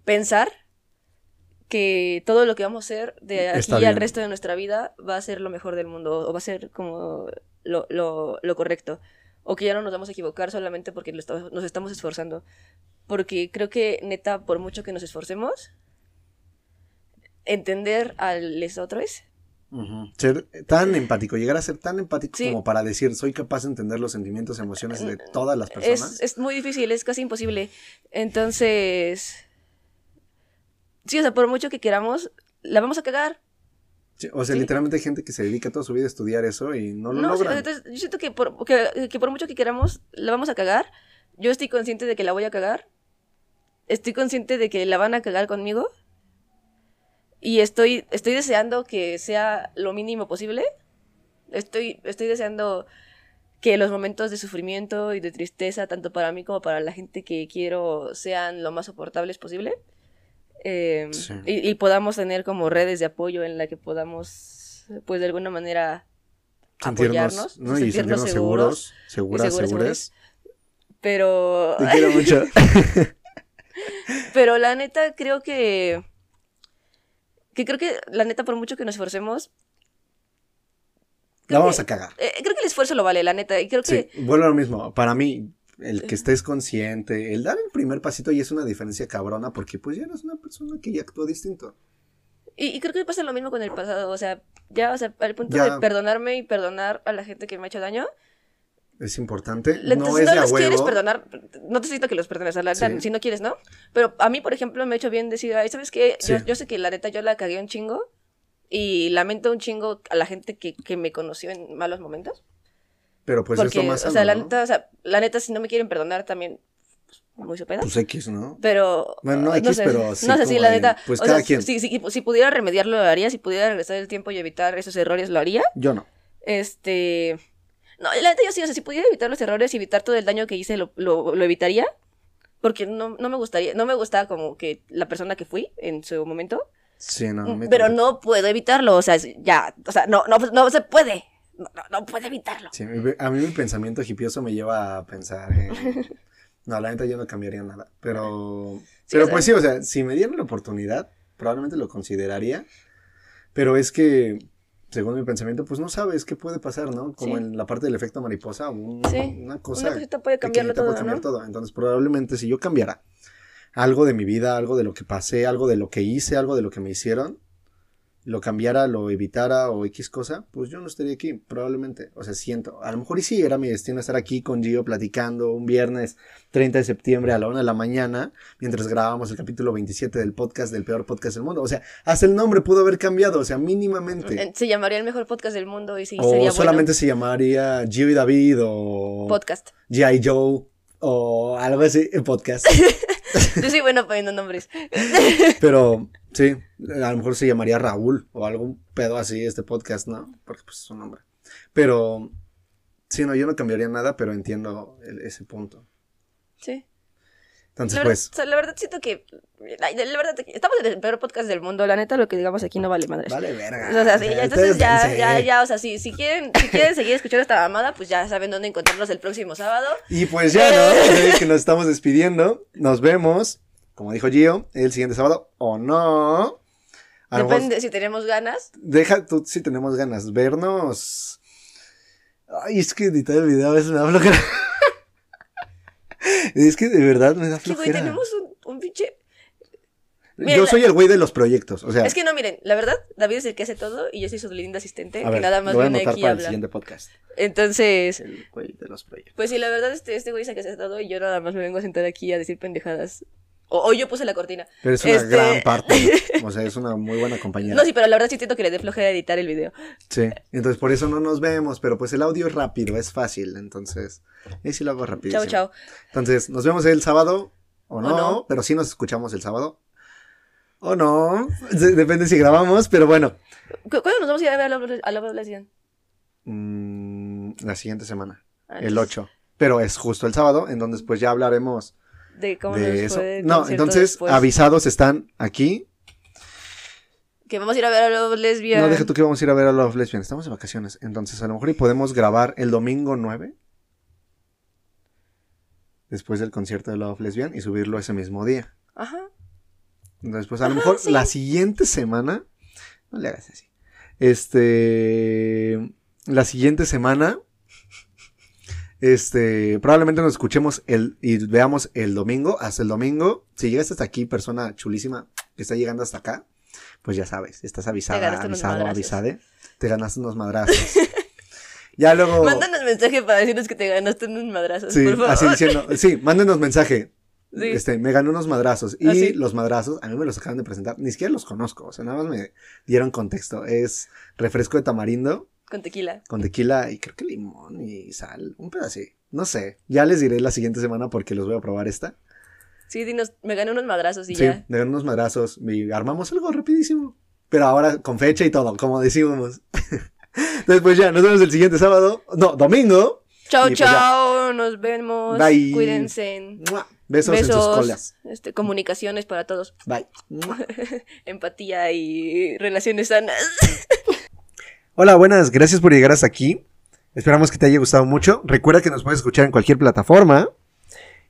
pensar que todo lo que vamos a hacer de aquí Está al bien. resto de nuestra vida va a ser lo mejor del mundo o va a ser como lo, lo, lo correcto. O que ya no nos vamos a equivocar solamente porque lo nos estamos esforzando. Porque creo que, neta, por mucho que nos esforcemos, entender a los otros. Ujú. Ser tan empático, llegar a ser tan empático Sí. como para decir, soy capaz de entender los sentimientos y emociones de todas las personas. Es, es muy difícil, es casi imposible. Entonces, sí, o sea, por mucho que queramos, la vamos a cagar. Sí, O sea, Sí. literalmente hay gente que se dedica toda su vida a estudiar eso y no lo No, sí, logran. entonces, yo siento que por, que, que por mucho que queramos, la vamos a cagar. Yo estoy consciente de que la voy a cagar. Estoy consciente de que la van a cagar conmigo. Y estoy, estoy deseando que sea lo mínimo posible. Estoy, estoy deseando que los momentos de sufrimiento y de tristeza, tanto para mí como para la gente que quiero, sean lo más soportables posible. Eh, Sí. y, y podamos tener como redes de apoyo en la que podamos, pues de alguna manera, apoyarnos, ¿no? y sentirnos seguros, seguras, seguras, seguras. Pero, Te quiero mucho. pero la neta creo que, que creo que la neta por mucho que nos esforcemos, La vamos que- a cagar. eh, creo que el esfuerzo lo vale, la neta, y creo Sí, que vuelvo a lo mismo. Para mí, el que estés consciente, el dar el primer pasito ya es una diferencia cabrona porque pues ya eres una persona que ya actúa distinto. Y, y creo que pasa lo mismo con el pasado, o sea, ya, o sea, al punto Ya. de perdonarme y perdonar a la gente que me ha hecho daño. Es importante. le- no si es no de los quieres perdonar, no te necesito que los perdones, la Sí. si no quieres, ¿no? Pero a mí, por ejemplo, me ha hecho bien decir, ay, ¿sabes qué? Yo, Sí. yo sé que la neta yo la cagué un chingo y lamento un chingo a la gente que, que me conoció en malos momentos. Pero pues porque, es lo más o sea, sano, la ¿no? neta, o sea, la neta, si no me quieren perdonar también, pues, muy su pedo. Pues X, ¿no? Pero. Bueno, no X, sé, pero sí No sé si la neta. pues, o cada sea, quien. Si, si, si pudiera remediarlo, lo haría. Si pudiera regresar el tiempo y evitar esos errores, lo haría. Yo no. Este. No, la neta, yo sí, o sea, si pudiera evitar los errores y evitar todo el daño que hice, lo, lo, lo evitaría. Porque no, no me gustaría, no me gustaba como que la persona que fui en su momento. Sí, no. pero no puedo evitarlo, o sea, ya, o sea, no, no, no se puede. No, no, no puede evitarlo. Sí, a mí mi pensamiento hipioso me lleva a pensar en... No, la neta yo no cambiaría nada. Pero... Sí, pero o sea- pues sí, o sea, si me dieran la oportunidad, probablemente lo consideraría. Pero es que, según mi pensamiento, pues no sabes qué puede pasar, ¿no? Como Sí. en la parte del efecto mariposa, un- Sí, una cosa... Una cosita puede cambiarlo todo, puede cambiar ¿no? todo. Entonces, probablemente si yo cambiara algo de mi vida, algo de lo que pasé, algo de lo que hice, algo de lo que me hicieron, lo cambiara, lo evitara o X cosa, pues yo no estaría aquí, probablemente. O sea, siento. A lo mejor y sí era mi destino estar aquí con Gio platicando un viernes 30 de septiembre a la 1 de la mañana, mientras grabábamos el capítulo 27 del podcast, del peor podcast del mundo. O sea, hasta el nombre pudo haber cambiado, o sea, mínimamente. Eh, Se llamaría el mejor podcast del mundo y sí, o sería solamente se llamaría Gio y David o bueno. Podcast. G.I. Joe o algo así, el podcast. Yo soy buena poniendo nombres. Pero sí, a lo mejor se llamaría Raúl o algún pedo así este podcast, ¿no? Porque pues es un nombre. Pero sí, no, yo no cambiaría nada, pero entiendo el- ese punto. Sí. Entonces, La verdad, pues, o sea, la verdad siento que. La, la verdad, estamos en el peor podcast del mundo. La neta, lo que digamos aquí no vale madre. vale verga. O sea, sí, ya, entonces ya, ya, ya, o sea, si, si quieren, si quieren seguir escuchando esta mamada, pues ya saben dónde encontrarnos el próximo sábado. Y pues ya, ¿no? Que nos estamos despidiendo. Nos vemos, como dijo Gio, el siguiente sábado o no. Depende si tenemos ganas. Deja tú si tenemos ganas vernos. Ay, es que editar el video a veces me da flojera. es que de verdad me da Sí, güey, flojera. tenemos un, un pinche. Yo soy el güey de los proyectos, o sea, Es que no, miren, la verdad, David es el que hace todo y yo soy su linda asistente a que ver, nada más lo voy a viene aquí a para el hablar. siguiente podcast. Entonces, El güey de los proyectos. pues sí, la verdad, este, este güey es el que hace todo y yo nada más me vengo a sentar aquí a decir pendejadas. O, o yo puse la cortina. Pero es una Este- gran parte, o sea, es una muy buena compañera. No, sí, pero la verdad sí siento que le dé flojera editar el video. Sí, entonces por eso no nos vemos, pero pues el audio es rápido, es fácil, entonces, ahí sí lo hago rapidísimo. Chao, chao. Entonces, nos vemos el sábado o no, no. pero sí nos escuchamos el sábado. O no, depende si grabamos, pero bueno. ¿Cu- ¿Cuándo nos vamos a ir a ver a Love, a Love Lesbian? Mm, la siguiente semana, Ah, el entonces, 8. Pero es justo el sábado, en donde pues ya hablaremos De cómo de nos eso. fue No, entonces después. avisados están aquí. Que vamos a ir a ver a Love Lesbian. No, deja tú que vamos a ir a ver a Love Lesbian. Estamos de vacaciones. Entonces, a lo mejor y podemos grabar el domingo 9. Después del concierto de Love Lesbian y subirlo ese mismo día. Ajá. Entonces, pues a lo mejor sí. la siguiente semana. No le hagas así. Este. La siguiente semana. Este. Probablemente nos escuchemos el, y veamos el domingo. Hasta el domingo. Si llegaste hasta aquí, persona chulísima que está llegando hasta acá. Pues ya sabes, estás avisada, avisado, avisade. Te ganaste unos madrazos. ya luego. Mándanos mensaje para decirnos que te ganaste unos madrazos, Sí, por favor. así diciendo. Sí, mándenos mensaje. Sí. Este, me gané unos madrazos. Y ¿Ah, sí? los madrazos, a mí me los acaban de presentar. Ni siquiera los conozco. O sea, nada más me dieron contexto. Es refresco de tamarindo Con tequila. con tequila y creo que limón y sal. Un pedacito. No sé. Ya les diré la siguiente semana porque los voy a probar esta. Sí, dinos, me gané unos madrazos y sí, ya. me gané unos madrazos y armamos algo rapidísimo. Pero ahora con fecha y todo, como decíamos. Después ya, nos vemos el siguiente sábado. No, domingo. Chao, pues ya. chao. Nos vemos. Bye. Cuídense. ¡Mua! Besos, en sus Besos. colas. Este, comunicaciones para todos. Bye. Empatía y relaciones sanas. Hola, buenas, gracias por llegar hasta aquí. Esperamos que te haya gustado mucho. Recuerda que nos puedes escuchar en cualquier plataforma.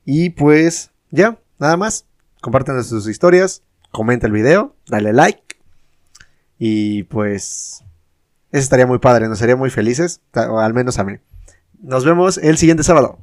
Y pues, ya, nada más. Compártenos tus historias, comenta el video, dale like. Y pues, eso estaría muy padre, nos haría muy felices, o al menos a mí. Nos vemos el siguiente sábado.